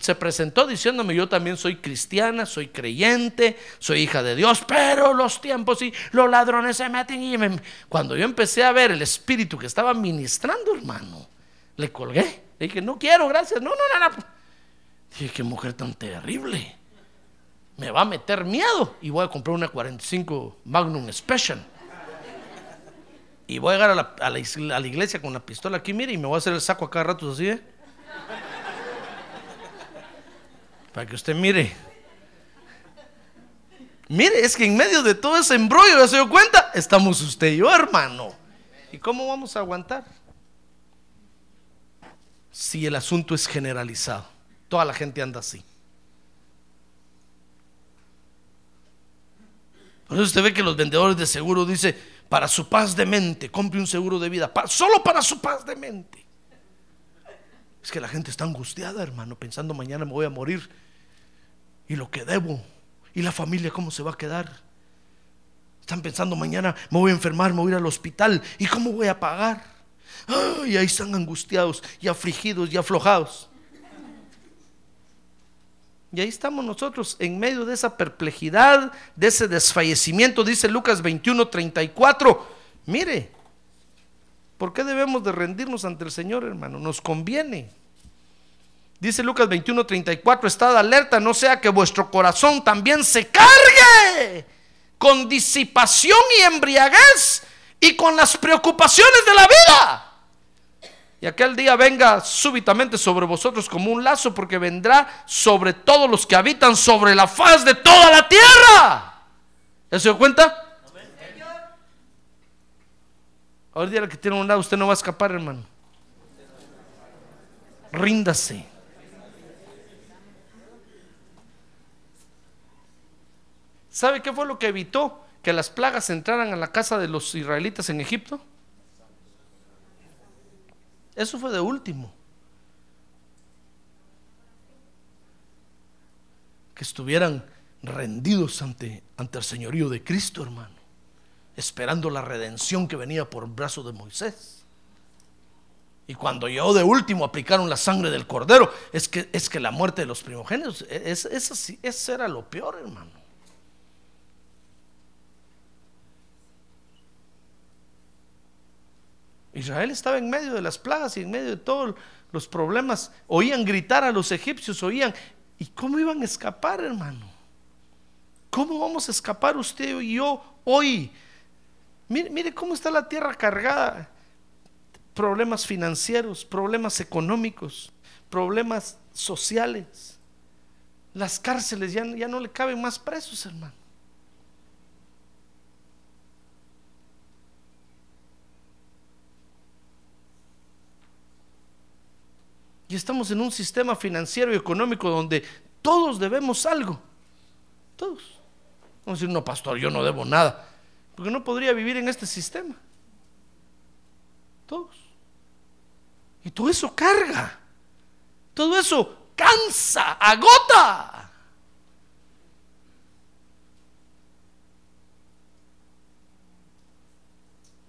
se presentó diciéndome, yo también soy cristiana, soy creyente, soy hija de Dios, pero los tiempos y los ladrones se meten y cuando yo empecé a ver el espíritu que estaba ministrando, hermano, le colgué. Le dije, no quiero, gracias. No, no, no, no. Dije, qué mujer tan terrible. Me va a meter miedo y voy a comprar una 45 Magnum Special. Y voy a llegar a la, a la, iglesia con la pistola aquí, mire, y me voy a hacer el saco a cada rato así, ¿eh? Para que usted mire. Mire, es que en medio de todo ese embrollo, ¿ya se dio cuenta? Estamos usted y yo, hermano. ¿Y cómo vamos a aguantar? Si el asunto es generalizado. Toda la gente anda así. Por eso usted ve que los vendedores de seguro dice, para su paz de mente, compre un seguro de vida, solo para su paz de mente. Es que la gente está angustiada, hermano, pensando mañana me voy a morir y lo que debo y la familia cómo se va a quedar. Están pensando mañana me voy a enfermar, me voy a ir al hospital y cómo voy a pagar. y ahí están angustiados y afligidos y aflojados. Y ahí estamos nosotros en medio de esa perplejidad, de ese desfallecimiento, dice Lucas 21, 34. Mire, ¿por qué debemos de rendirnos ante el Señor, hermano? Nos conviene. Dice Lucas 21, 34, estad alerta, no sea que vuestro corazón también se cargue con disipación y embriaguez y con las preocupaciones de la vida. Y aquel día venga súbitamente sobre vosotros como un lazo, porque vendrá sobre todos los que habitan sobre la faz de toda la tierra. ¿Ya se dio cuenta? Ahora día que tiene un lado, usted no va a escapar, hermano. Ríndase. ¿Sabe qué fue lo que evitó que las plagas entraran a la casa de los israelitas en Egipto? Eso fue de último. Que estuvieran rendidos ante, ante el señorío de Cristo, hermano, esperando la redención que venía por brazo de Moisés. Y cuando llegó de último aplicaron la sangre del cordero, es que, es que la muerte de los primogénitos, e, es, eso era lo peor, hermano. Israel estaba en medio de las plagas y en medio de todos los problemas. Oían gritar a los egipcios, oían. ¿Y cómo iban a escapar, hermano? ¿Cómo vamos a escapar usted y yo hoy? Mire, mire cómo está la tierra cargada. Problemas financieros, problemas económicos, problemas sociales. Las cárceles ya, ya no le caben más presos, hermano. Estamos en un sistema financiero y económico donde todos debemos algo. Todos. Vamos a decir, no, pastor, yo no debo nada. Porque no podría vivir en este sistema. Todos. Y todo eso carga. Todo eso cansa, agota.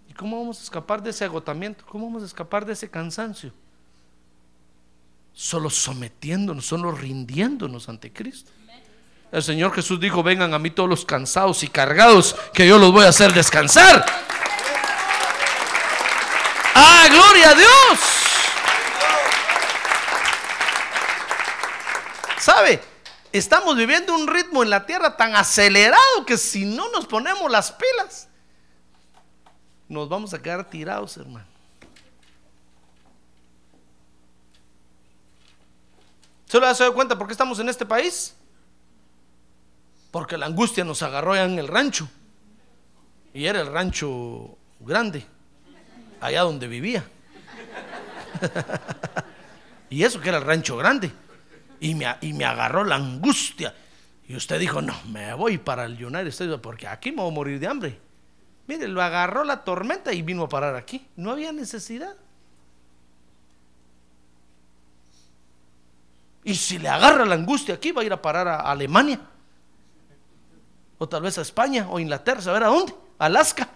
¿Y cómo vamos a escapar de ese agotamiento? ¿Cómo vamos a escapar de ese cansancio? Solo sometiéndonos, solo rindiéndonos ante Cristo. El Señor Jesús dijo, vengan a mí todos los cansados y cargados, que yo los voy a hacer descansar. ¡Ah, gloria a Dios! ¿Sabe? Estamos viviendo un ritmo en la tierra tan acelerado que si no nos ponemos las pilas, nos vamos a quedar tirados, hermano. ¿Se lo has dado cuenta por qué estamos en este país? Porque la angustia nos agarró en el rancho. Y era el rancho grande, allá donde vivía. y eso que era el rancho grande. Y me, y me agarró la angustia. Y usted dijo, no, me voy para el United States porque aquí me voy a morir de hambre. Mire, lo agarró la tormenta y vino a parar aquí. No había necesidad. Y si le agarra la angustia aquí, va a ir a parar a Alemania. O tal vez a España o Inglaterra, a ver a dónde. Alaska.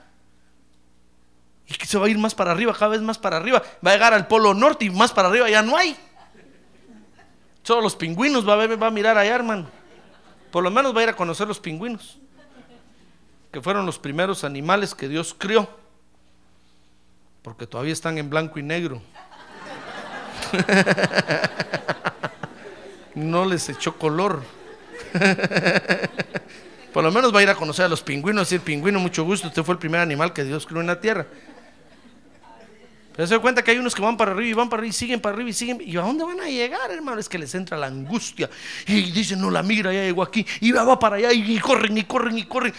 Y que se va a ir más para arriba, cada vez más para arriba. Va a llegar al Polo Norte y más para arriba ya no hay. Solo los pingüinos va a, ver, va a mirar allá, hermano. Por lo menos va a ir a conocer los pingüinos. Que fueron los primeros animales que Dios crió. Porque todavía están en blanco y negro. no les echó color. Por lo menos va a ir a conocer a los pingüinos, decir, pingüino, mucho gusto, usted fue el primer animal que Dios creó en la tierra. Pero se da cuenta que hay unos que van para arriba y van para arriba y siguen para arriba y siguen. ¿Y a dónde van a llegar, hermano? Es que les entra la angustia. Y dicen, no, la migra ya llegó aquí. Y va para allá y, corren y corren y corren.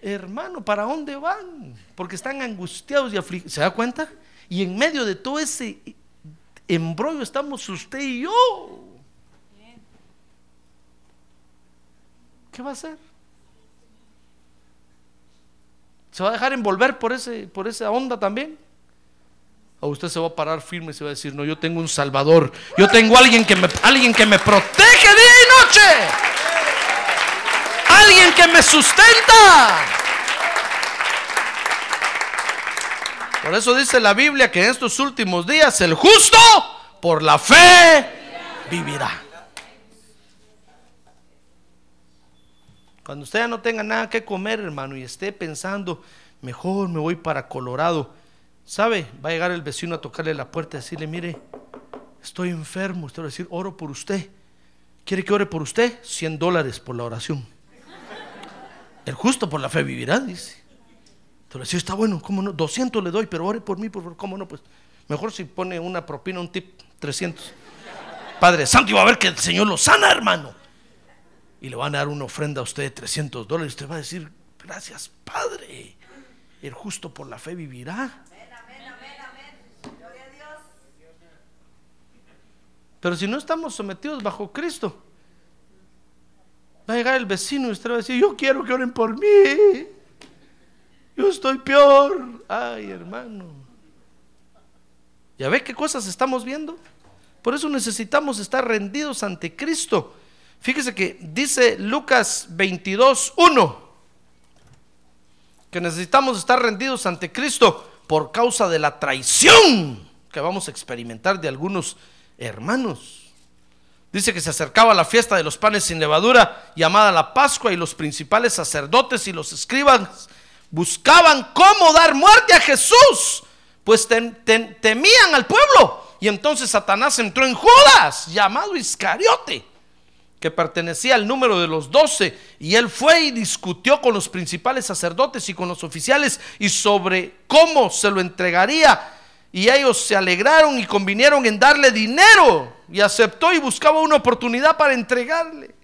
Hermano, ¿para dónde van? Porque están angustiados y afligidos. ¿Se da cuenta? Y en medio de todo ese embrollo estamos usted y yo. ¿Qué va a hacer? ¿Se va a dejar envolver por, ese, por esa onda también? ¿O usted se va a parar firme y se va a decir, no, yo tengo un Salvador, yo tengo alguien que me, alguien que me protege día y noche, alguien que me sustenta? Por eso dice la Biblia que en estos últimos días el justo por la fe vivirá. Cuando usted ya no tenga nada que comer, hermano, y esté pensando, mejor me voy para Colorado, ¿sabe? Va a llegar el vecino a tocarle la puerta y decirle, mire, estoy enfermo, usted va a decir, oro por usted. ¿Quiere que ore por usted? 100 dólares por la oración. El justo por la fe vivirá, dice. Entonces, sí, está bueno, ¿cómo no? 200 le doy, pero ore por mí, por favor, ¿cómo no? Pues mejor si pone una propina, un tip, 300. Padre Santo, y va a ver que el Señor lo sana, hermano y le van a dar una ofrenda a usted de 300 dólares, usted va a decir, gracias Padre. el justo por la fe vivirá. Pero si no estamos sometidos bajo Cristo, va a llegar el vecino y usted va a decir, yo quiero que oren por mí. Yo estoy peor. Ay, hermano. ¿Ya ve qué cosas estamos viendo? Por eso necesitamos estar rendidos ante Cristo. Fíjese que dice Lucas 22, 1, que necesitamos estar rendidos ante Cristo por causa de la traición que vamos a experimentar de algunos hermanos. Dice que se acercaba la fiesta de los panes sin levadura, llamada la Pascua, y los principales sacerdotes y los escribas buscaban cómo dar muerte a Jesús, pues temían al pueblo. Y entonces Satanás entró en Judas, llamado Iscariote, que pertenecía al número de los doce, y él fue y discutió con los principales sacerdotes y con los oficiales y sobre cómo se lo entregaría y ellos se alegraron y convinieron en darle dinero y aceptó y buscaba una oportunidad para entregarle.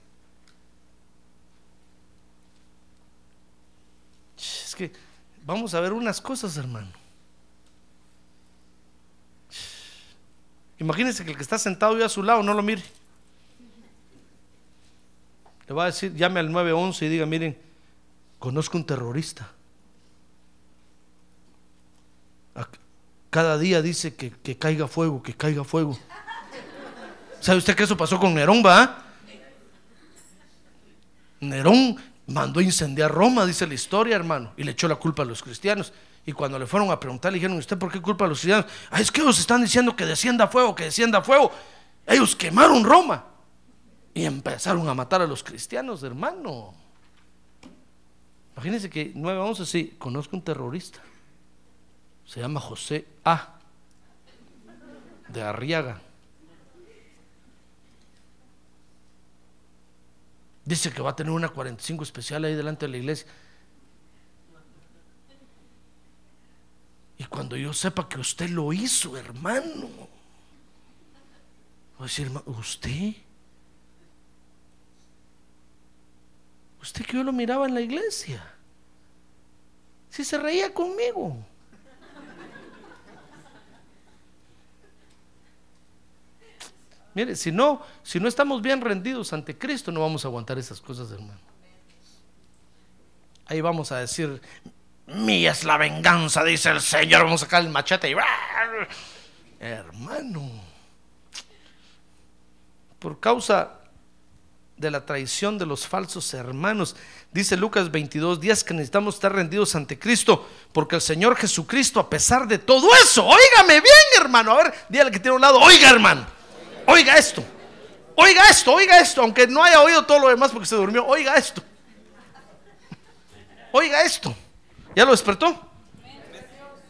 Es que vamos a ver unas cosas, hermano. Imagínense que el que está sentado yo a su lado no lo mire. Le va a decir, llame al 911 y diga, miren, conozco un terrorista. Cada día dice que, caiga fuego, que caiga fuego. ¿Sabe usted que eso pasó con Nerón, va? Nerón mandó incendiar Roma, dice la historia, hermano, y le echó la culpa a los cristianos. Y cuando le fueron a preguntar, le dijeron, ¿usted por qué culpa a los cristianos? Ah, es que ellos están diciendo que descienda fuego, que descienda fuego. Ellos quemaron Roma y empezaron a matar a los cristianos, hermano. Imagínense que 911, sí, conozco un terrorista se llama José A. de Arriaga. Dice que va a tener una 45 especial ahí delante de la iglesia. Y cuando yo sepa que usted lo hizo, hermano, voy a decir, ¿usted? Usted que yo lo miraba en la iglesia. Si se reía conmigo. Mire, si no, si no estamos bien rendidos ante Cristo, no vamos a aguantar esas cosas, hermano. Ahí vamos a decir, mía es la venganza, dice el Señor. Vamos a sacar el machete y hermano, por causa de la traición de los falsos hermanos. Dice Lucas 22 días que necesitamos estar rendidos ante Cristo, porque el Señor Jesucristo, a pesar de todo eso, óigame bien, hermano. A ver, dígale que tiene un lado, oiga, hermano. Oiga esto, oiga esto, oiga esto, aunque no haya oído todo lo demás porque se durmió, oiga esto. Oiga esto. ¿Ya lo despertó?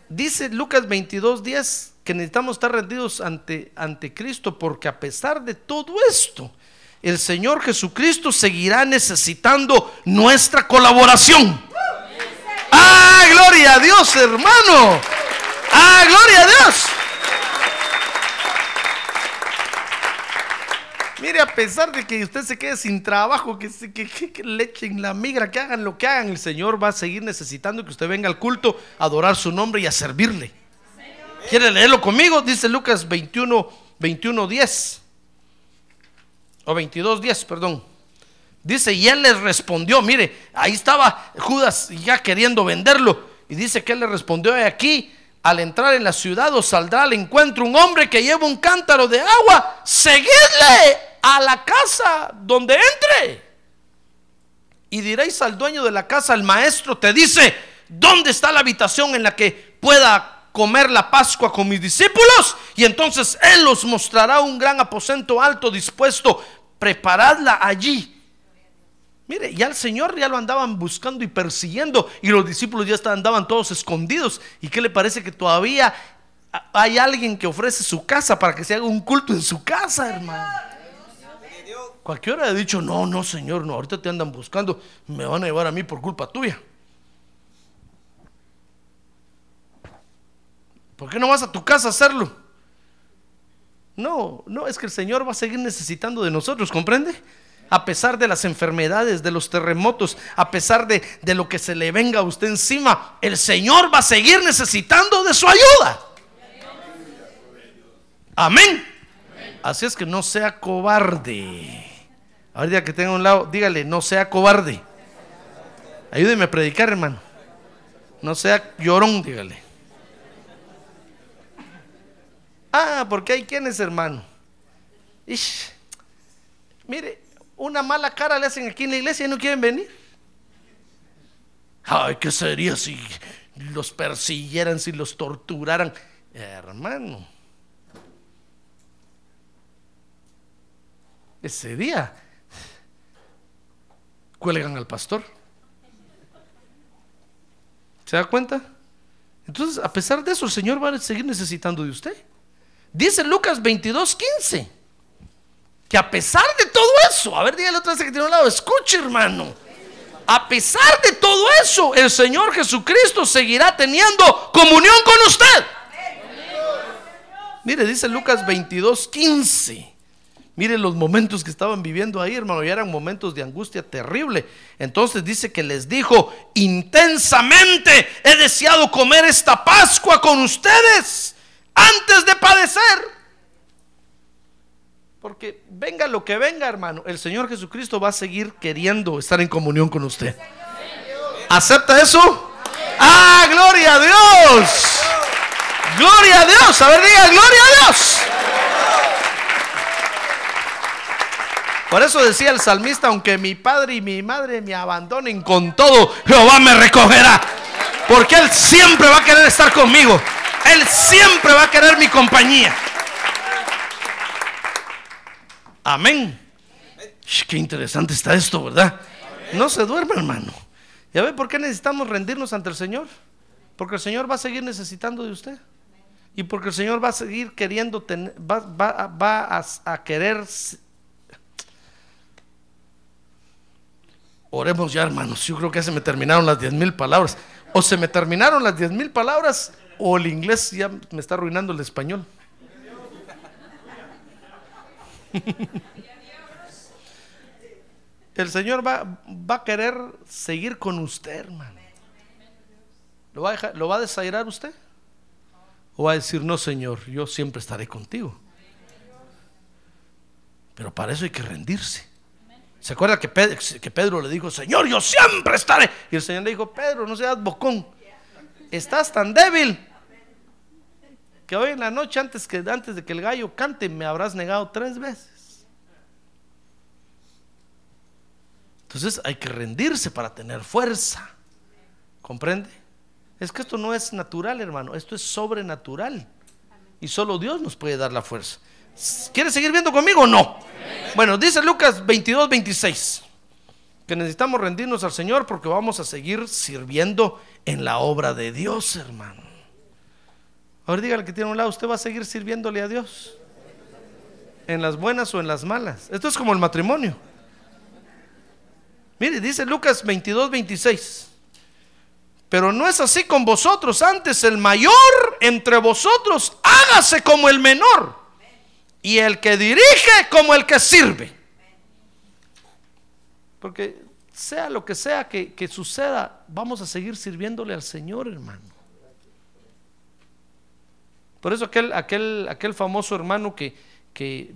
Dice Lucas 22, 10 que necesitamos estar rendidos ante, ante Cristo porque a pesar de todo esto, el Señor Jesucristo seguirá necesitando nuestra colaboración. ¡Ah, gloria a Dios, hermano! ¡Ah, gloria a Dios! Mire, a pesar de que usted se quede sin trabajo, que, que, le echen la migra, que hagan lo que hagan, el Señor va a seguir necesitando que usted venga al culto a adorar su nombre y a servirle. ¿Quiere leerlo conmigo? Dice Lucas 21, 21, 10. O 22, 10, perdón. Dice, y él les respondió, mire, ahí estaba Judas ya queriendo venderlo. Y dice que él le respondió, aquí, al entrar en la ciudad os saldrá al encuentro un hombre que lleva un cántaro de agua, seguidle a la casa donde entre. Y diréis al dueño de la casa, el maestro te dice, ¿dónde está la habitación en la que pueda comer la Pascua con mis discípulos? Y entonces Él os mostrará un gran aposento alto dispuesto, preparadla allí. Mire, ya el Señor ya lo andaban buscando y persiguiendo y los discípulos ya andaban todos escondidos. ¿Y qué le parece que todavía hay alguien que ofrece su casa para que se haga un culto en su casa, hermano? Cualquiera ha dicho, no, no, Señor, no, ahorita te andan buscando, me van a llevar a mí por culpa tuya. ¿Por qué no vas a tu casa a hacerlo? No, no, es que el Señor va a seguir necesitando de nosotros, ¿comprende? a pesar de las enfermedades, de los terremotos, a pesar de, de lo que se le venga a usted encima, el Señor va a seguir necesitando de su ayuda. Amén. Así es que no sea cobarde. Ahorita que tenga un lado, dígale, no sea cobarde. Ayúdeme a predicar, hermano. No sea llorón, dígale. Ah, porque hay quienes, hermano. Ish. Mire, una mala cara le hacen aquí en la iglesia y no quieren venir. Ay, ¿qué sería si los persiguieran, si los torturaran? Hermano, ese día cuelgan al pastor. ¿Se da cuenta? Entonces, a pesar de eso, el Señor va a seguir necesitando de usted. Dice Lucas 22, 15, que a pesar de todo eso, a ver, dígale otra vez que tiene un lado, escuche hermano, a pesar de todo eso, el Señor Jesucristo seguirá teniendo comunión con usted. Mire, dice Lucas 22, 15. Mire los momentos que estaban viviendo ahí, hermano, y eran momentos de angustia terrible. Entonces dice que les dijo, intensamente he deseado comer esta Pascua con ustedes antes de padecer. Porque venga lo que venga, hermano, el Señor Jesucristo va a seguir queriendo estar en comunión con usted. ¿Acepta eso? Ah, gloria a Dios. Gloria a Dios. A ver, diga, gloria a Dios. Por eso decía el salmista, aunque mi padre y mi madre me abandonen con todo, Jehová me recogerá. Porque Él siempre va a querer estar conmigo. Él siempre va a querer mi compañía. Amén. Qué interesante está esto, ¿verdad? No se duerma, hermano. ¿Ya ve por qué necesitamos rendirnos ante el Señor? Porque el Señor va a seguir necesitando de usted. Y porque el Señor va a seguir queriendo tener, va a, a querer Oremos ya, hermanos. Yo creo que se me terminaron las diez mil palabras. O se me terminaron las diez mil palabras, o el inglés ya me está arruinando el español. El Señor va, va a querer seguir con usted, hermano. ¿Lo va, a dejar, ¿Lo va a desairar usted? ¿O va a decir, no, Señor, yo siempre estaré contigo? Pero para eso hay que rendirse. ¿Se acuerda que Pedro, que Pedro, le dijo, Señor, yo siempre estaré? Y el Señor le dijo, Pedro, no seas bocón. Estás tan débil que hoy en la noche, antes, que, antes de que el gallo cante, me habrás negado tres veces. Entonces hay que rendirse para tener fuerza. ¿Comprende? Es que esto no es natural, hermano. Esto es sobrenatural. Y solo Dios nos puede dar la fuerza. ¿Quiere seguir viendo conmigo o no? Bueno, dice Lucas 22, 26, que necesitamos rendirnos al Señor porque vamos a seguir sirviendo en la obra de Dios, hermano. Ahora dígale que tiene un lado, usted va a seguir sirviéndole a Dios. En las buenas o en las malas. Esto es como el matrimonio. Mire, dice Lucas 22, 26. Pero no es así con vosotros. Antes el mayor entre vosotros hágase como el menor y el que dirige como el que sirve. Porque sea lo que sea que, suceda, vamos a seguir sirviéndole al Señor, hermano. Por eso aquel, aquel, aquel famoso hermano que, que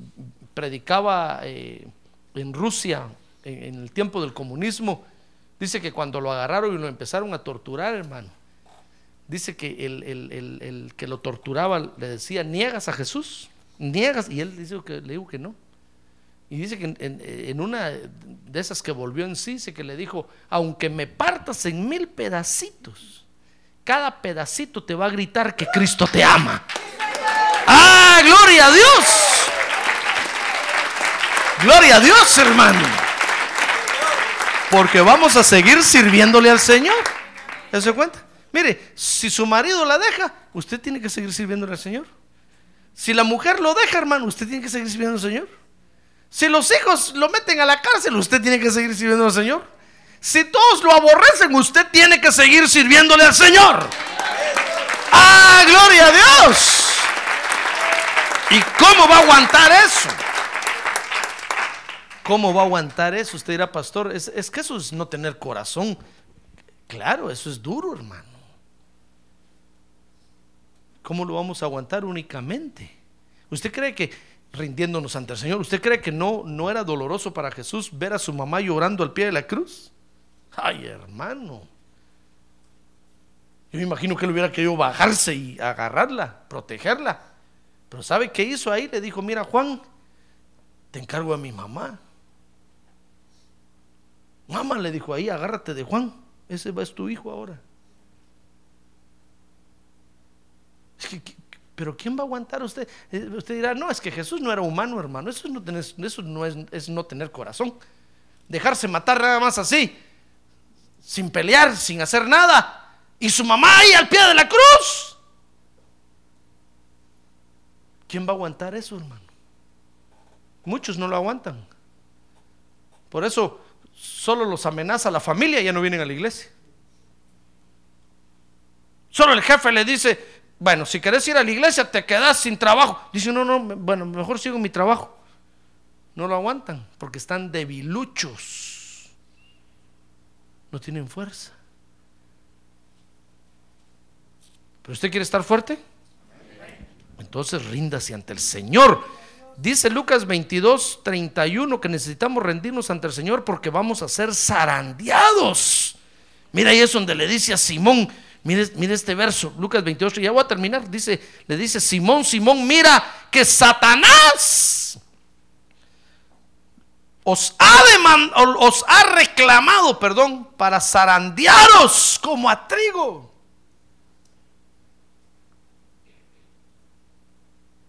predicaba eh, en Rusia en, el tiempo del comunismo, dice que cuando lo agarraron y lo empezaron a torturar, hermano, dice que el, el que lo torturaba le decía, niegas a Jesús niegas, y él dice que, le dijo que no. Y dice que en, una de esas que volvió en sí, dice que le dijo, aunque me partas en mil pedacitos, cada pedacito te va a gritar que Cristo te ama. ¡Ah, gloria a Dios! Gloria a Dios, hermano. Porque vamos a seguir sirviéndole al Señor. ¿Se cuenta? Mire, si su marido la deja, usted tiene que seguir sirviéndole al Señor. Si la mujer lo deja, hermano, usted tiene que seguir sirviendo al Señor. Si los hijos lo meten a la cárcel, usted tiene que seguir sirviendo al Señor. Si todos lo aborrecen, usted tiene que seguir sirviéndole al Señor. ¡Ah, gloria a Dios! ¿Y cómo va a aguantar eso? ¿Cómo va a aguantar eso? Usted dirá, pastor, es, es que eso es no tener corazón. Claro, eso es duro, hermano. ¿Cómo lo vamos a aguantar únicamente? ¿Usted cree que rindiéndonos ante el Señor, usted cree que no, no era doloroso para Jesús ver a su mamá llorando al pie de la cruz? Ay, hermano. Yo me imagino que él hubiera querido bajarse y agarrarla, protegerla. Pero ¿sabe qué hizo ahí? Le dijo, mira Juan, te encargo a mi mamá. Mamá le dijo ahí, agárrate de Juan, ese es tu hijo ahora. pero ¿quién va a aguantar usted? Eh, usted dirá, no, es que Jesús no era humano, hermano. Eso no, tener, eso no es, es no tener corazón. Dejarse matar nada más así, sin pelear, sin hacer nada. Y su mamá ahí al pie de la cruz. ¿Quién va a aguantar eso, hermano? Muchos no lo aguantan. Por eso solo los amenaza la familia y ya no vienen a la iglesia. Solo el jefe le dice, bueno, si querés ir a la iglesia te quedas sin trabajo. Dice, no, no, bueno, mejor sigo mi trabajo. No lo aguantan porque están debiluchos. No tienen fuerza. ¿Pero usted quiere estar fuerte? Entonces ríndase ante el Señor. Dice Lucas 22, 31 que necesitamos rendirnos ante el Señor porque vamos a ser zarandeados. Mira ahí es donde le dice a Simón, mire, mire este verso, Lucas 28, ya voy a terminar, dice, le dice Simón, Simón, mira que Satanás os ha, os ha reclamado, perdón, para zarandearos como a trigo.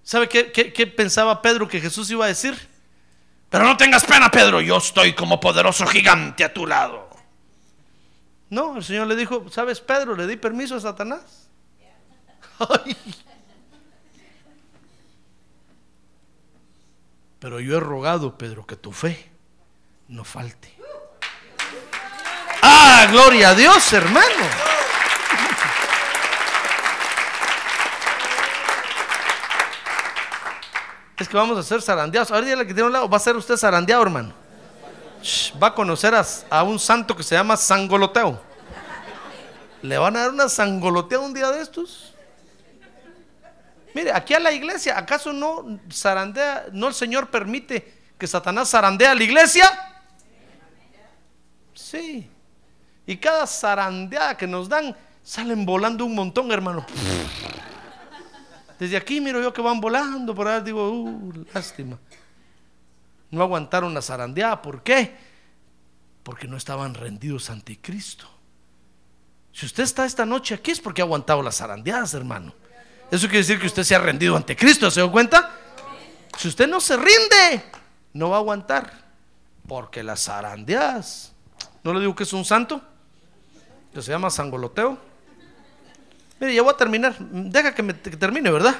¿Sabe qué, pensaba Pedro que Jesús iba a decir? Pero no tengas pena, Pedro, yo estoy como poderoso gigante a tu lado. No, el Señor le dijo, ¿sabes, Pedro? Le di permiso a Satanás. Pero yo he rogado, Pedro, que tu fe no falte. Ah, gloria a Dios, hermano. Es que vamos a ser zarandeados. Ahora dile que tiene un lado, va a ser usted zarandeado, hermano. va a conocer a, un santo que se llama Sangoloteo. ¿Le van a dar una sangolotea un día de estos? Mire, aquí a la iglesia, ¿acaso no zarandea, no el Señor permite que Satanás zarandea a la iglesia? Sí. Y cada zarandeada que nos dan, salen volando un montón, hermano. Desde aquí miro yo que van volando por ahí, digo, uh, lástima. No aguantaron la zarandeada, ¿por qué? Porque no estaban rendidos ante Cristo. Si usted está esta noche aquí es porque ha aguantado las zarandeadas, hermano. Eso quiere decir que usted se ha rendido ante Cristo, ¿se dio cuenta? Si usted no se rinde, no va a aguantar. Porque las zarandeadas, no le digo que es un santo, que se llama Sangoloteo. Mire, ya voy a terminar. Deja que, me, termine, ¿verdad?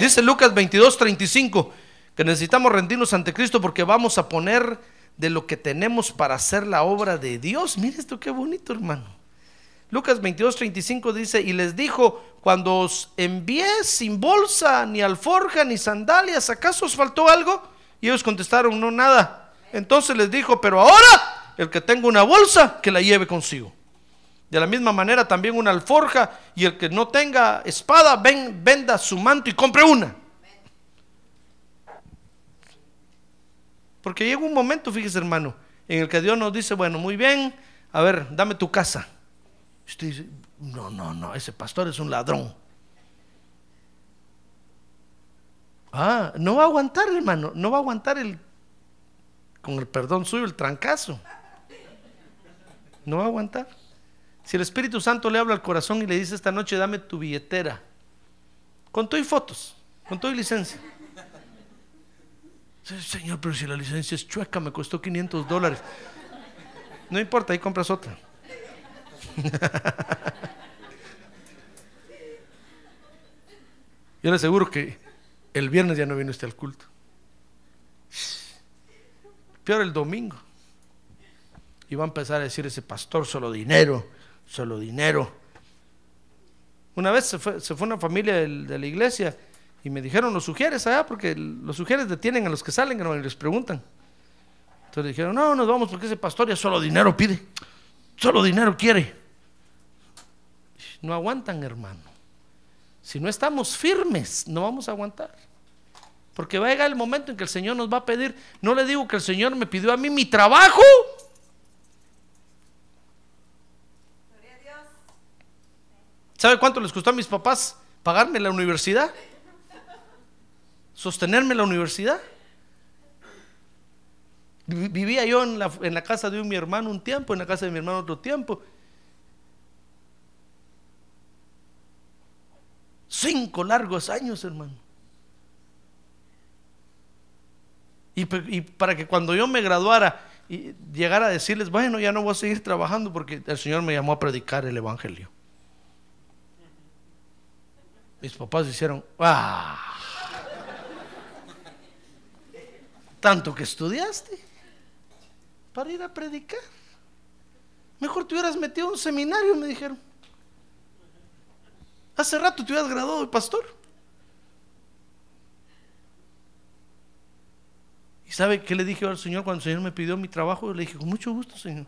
Dice Lucas 22, 35, que necesitamos rendirnos ante Cristo porque vamos a poner de lo que tenemos para hacer la obra de Dios. Mire esto, qué bonito, hermano. Lucas 22, 35 dice, y les dijo, cuando os envié sin bolsa, ni alforja, ni sandalias, ¿acaso os faltó algo? Y ellos contestaron, no, nada. Entonces les dijo, pero ahora el que tenga una bolsa, que la lleve consigo. De la misma manera también una alforja y el que no tenga espada, ven, venda su manto y compre una. Porque llega un momento, fíjese hermano, en el que Dios nos dice, bueno, muy bien, a ver, dame tu casa. Usted dice, no, no, no, ese pastor es un ladrón. Ah, no va a aguantar, hermano, no va a aguantar el, con el perdón suyo, el trancazo. No va a aguantar. Si el Espíritu Santo le habla al corazón y le dice esta noche, dame tu billetera, con todo y fotos, con todo y licencia. Señor, pero si la licencia es chueca, me costó 500 dólares. No importa, ahí compras otra. Yo le aseguro que el viernes ya no viene usted al culto. Peor el domingo. Y va a empezar a decir ese pastor solo dinero solo dinero. Una vez se fue, una familia de, la iglesia y me dijeron los sugieres allá, porque los sugieres detienen a los que salen y les preguntan. Entonces dijeron, no, nos vamos porque ese pastor ya solo dinero pide. Solo dinero quiere. No aguantan, hermano. Si no estamos firmes, no vamos a aguantar. Porque va a llegar el momento en que el Señor nos va a pedir. No le digo que el Señor me pidió a mí mi trabajo. ¿Sabe cuánto les costó a mis papás pagarme la universidad? Sostenerme la universidad. Vi- Vivía yo en la, casa de un, mi hermano un tiempo, en la casa de mi hermano otro tiempo. Cinco largos años, hermano. Y para que cuando yo me graduara y llegara a decirles, bueno, ya no voy a seguir trabajando porque el Señor me llamó a predicar el Evangelio. Mis papás hicieron, ¡ah! Tanto que estudiaste para ir a predicar. Mejor te hubieras metido a un seminario, me dijeron. Hace rato te hubieras graduado de pastor. ¿Y sabe qué le dije al Señor cuando el Señor me pidió mi trabajo? Yo le dije, con mucho gusto, Señor.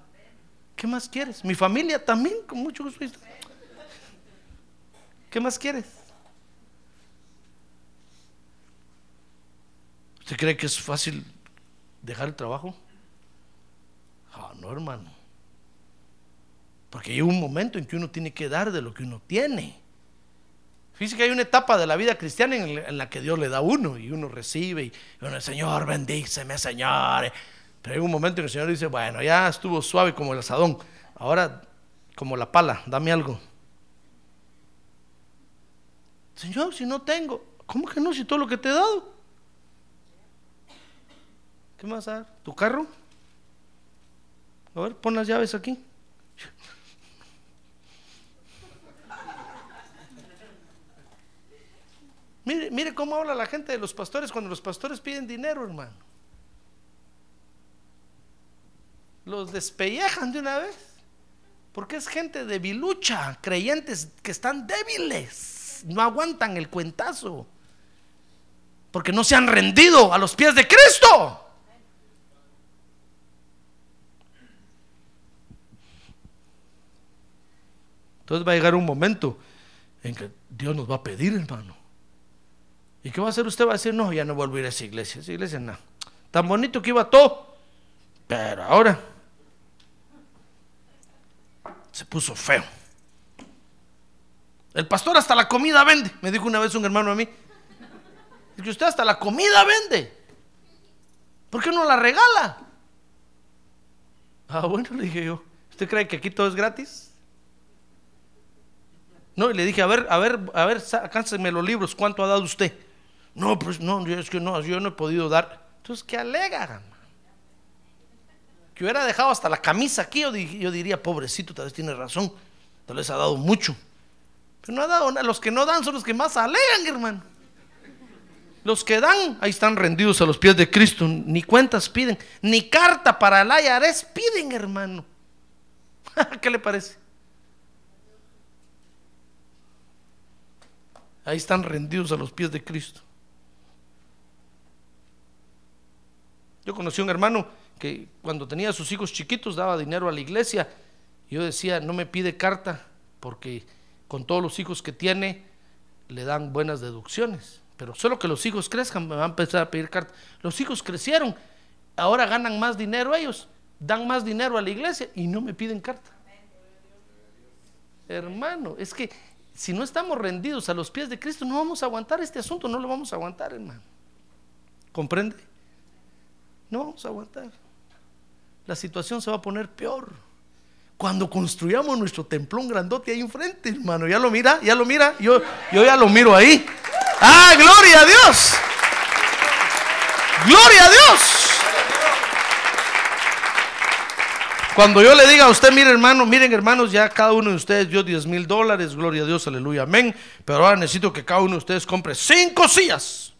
¿Qué más quieres? Mi familia también, con mucho gusto. ¿Qué más quieres? ¿Usted cree que es fácil dejar el trabajo? Ah, no, hermano. Porque hay un momento en que uno tiene que dar de lo que uno tiene. Fíjese que hay una etapa de la vida cristiana en la, que Dios le da a uno y uno recibe y uno, Señor, bendíceme, Señor. Pero hay un momento en que el Señor dice, bueno, ya estuvo suave como el asadón, ahora como la pala, dame algo. Señor, si no tengo, ¿cómo que no? Si todo lo que te he dado. ¿Qué dar? ¿Tu carro? A ver, pon las llaves aquí. Mire, mire cómo habla la gente de los pastores cuando los pastores piden dinero, hermano. Los despellejan de una vez. Porque es gente debilucha, creyentes que están débiles, no aguantan el cuentazo. Porque no se han rendido a los pies de Cristo. Entonces va a llegar un momento en que Dios nos va a pedir, hermano. ¿Y qué va a hacer usted? Va a decir, no, ya no vuelvo a ir a esa iglesia. Esa iglesia no. Tan bonito que iba todo. Pero ahora se puso feo. El pastor hasta la comida vende, me dijo una vez un hermano a mí. Es que usted hasta la comida vende. ¿Por qué no la regala? Ah, bueno, le dije yo. ¿Usted cree que aquí todo es gratis? No, y le dije, a ver, a ver, a ver, sácanseme los libros, ¿cuánto ha dado usted? No, pues no, es que no, yo no he podido dar. Entonces, ¿qué alega? Que hubiera dejado hasta la camisa aquí, yo, yo diría, pobrecito, tal vez tiene razón, tal vez ha dado mucho. Pero no ha dado nada, los que no dan son los que más alegan, hermano. Los que dan, ahí están rendidos a los pies de Cristo, ni cuentas piden, ni carta para el IRS piden, hermano. ¿Qué le parece? Ahí están rendidos a los pies de Cristo. Yo conocí a un hermano que cuando tenía a sus hijos chiquitos daba dinero a la iglesia. Yo decía, no me pide carta porque con todos los hijos que tiene le dan buenas deducciones. Pero solo que los hijos crezcan me va a empezar a pedir carta. Los hijos crecieron, ahora ganan más dinero ellos, dan más dinero a la iglesia y no me piden carta. Hermano, es que si no estamos rendidos a los pies de Cristo, no vamos a aguantar este asunto, no lo vamos a aguantar, hermano. ¿Comprende? No vamos a aguantar. La situación se va a poner peor. Cuando construyamos nuestro templón grandote ahí enfrente, hermano, ya lo mira, ya lo mira, yo, yo ya lo miro ahí. ¡Ah, gloria a Dios! ¡Gloria a Dios! Cuando yo le diga a usted, mire hermano, miren hermanos, ya cada uno de ustedes dio 10 mil dólares, gloria a Dios, aleluya, amén. Pero ahora necesito que cada uno de ustedes compre cinco sillas,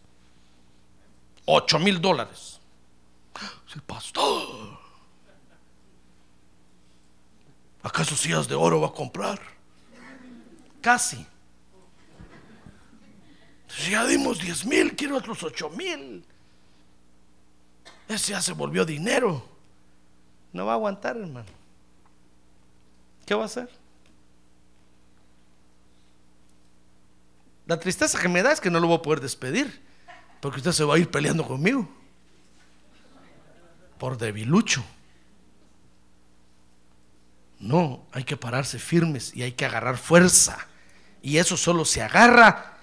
8 mil dólares. El pastor, ¿acaso sillas de oro va a comprar? Casi. Si ya dimos 10 mil, quiero otros 8 mil. Ese ya se volvió dinero. No va a aguantar, hermano. ¿Qué va a hacer? La tristeza que me da es que no lo voy a poder despedir, porque usted se va a ir peleando conmigo. Por debilucho. No, hay que pararse firmes y hay que agarrar fuerza. Y eso solo se agarra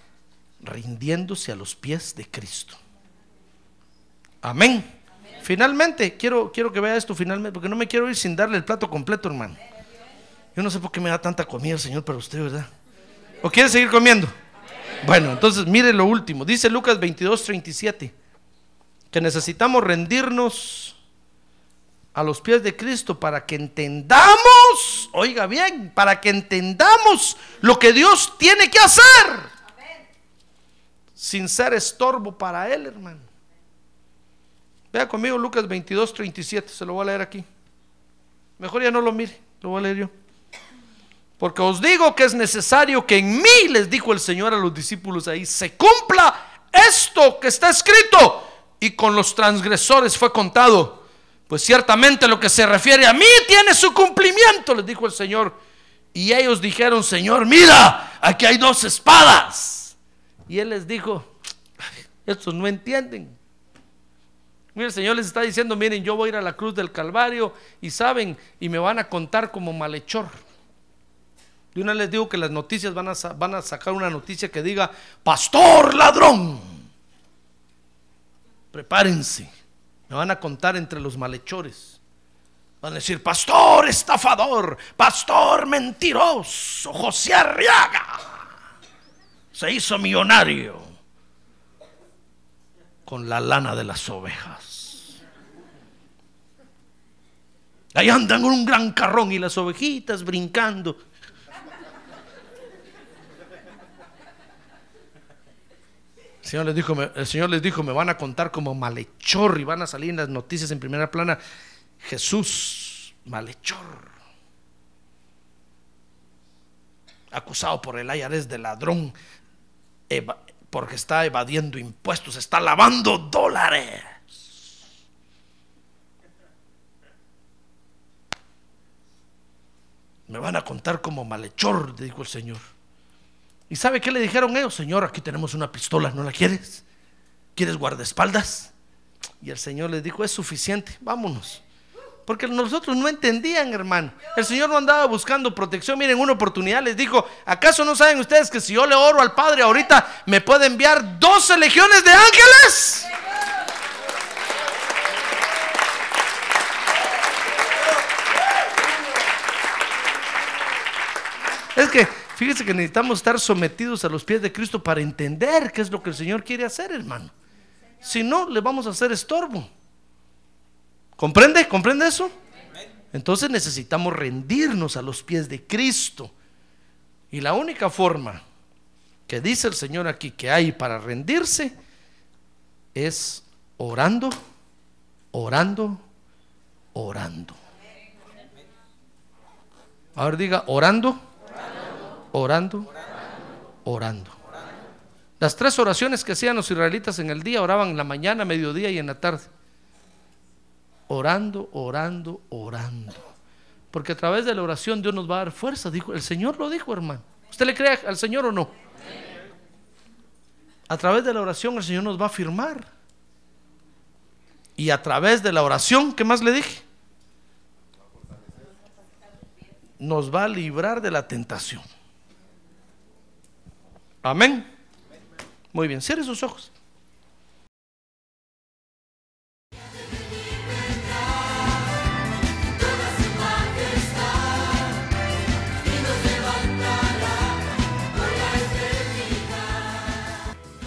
rindiéndose a los pies de Cristo. Amén. Finalmente, quiero, quiero que vea esto finalmente, porque no me quiero ir sin darle el plato completo, hermano. Yo no sé por qué me da tanta comida el Señor para usted, ¿verdad? ¿O quiere seguir comiendo? Bueno, entonces mire lo último. Dice Lucas 22, 37, que necesitamos rendirnos a los pies de Cristo para que entendamos, oiga bien, para que entendamos lo que Dios tiene que hacer. Sin ser estorbo para Él, hermano. Vea conmigo Lucas 22, 37, se lo voy a leer aquí. Mejor ya no lo mire, lo voy a leer yo. Porque os digo que es necesario que en mí, les dijo el Señor a los discípulos ahí, se cumpla esto que está escrito. Y con los transgresores fue contado. Pues ciertamente lo que se refiere a mí tiene su cumplimiento, les dijo el Señor. Y ellos dijeron, Señor, mira, aquí hay dos espadas. Y él les dijo, estos no entienden. Mira, el Señor les está diciendo, miren, yo voy a ir a la cruz del Calvario y saben, y me van a contar como malhechor. De una les digo que las noticias van a, van a sacar una noticia que diga, pastor ladrón. Prepárense. Me van a contar entre los malhechores. Van a decir, pastor estafador, pastor mentiroso, José Arriaga. Se hizo millonario con la lana de las ovejas. Ahí andan con un gran carrón y las ovejitas brincando. El Señor, les dijo, Señor me van a contar como malhechor y van a salir en las noticias en primera plana. Jesús, malhechor. Acusado por el IRS de ladrón, porque está evadiendo impuestos, está lavando dólares. Me van a contar como malhechor, dijo el Señor. ¿Y sabe qué le dijeron ellos? Señor, aquí tenemos una pistola, ¿no la quieres? ¿Quieres guardaespaldas? Y el Señor les dijo, es suficiente, vámonos. Porque nosotros no entendían, hermano. El Señor no andaba buscando protección. Miren, una oportunidad les dijo, ¿acaso no saben ustedes que si yo le oro al Padre ahorita me puede enviar 12 legiones de ángeles? Es que Fíjese que necesitamos estar sometidos a los pies de Cristo para entender qué es lo que el Señor quiere hacer, hermano. Si no, le vamos a hacer estorbo. ¿Comprende? ¿Comprende eso? Entonces necesitamos rendirnos a los pies de Cristo. Y la única forma que dice el Señor aquí que hay para rendirse es orando, orando, orando. Ahora diga, orando, orando, orando. Las tres oraciones que hacían los israelitas en el día, oraban en la mañana, mediodía y en la tarde. Orando, orando, orando. Porque a través de la oración Dios nos va a dar fuerza. Dijo, el Señor lo dijo, hermano. ¿Usted le cree al Señor o no? A través de la oración el Señor nos va a firmar. Y a través de la oración, ¿qué más le dije? Nos va a librar de la tentación. Amén. Muy bien, cierre sus ojos.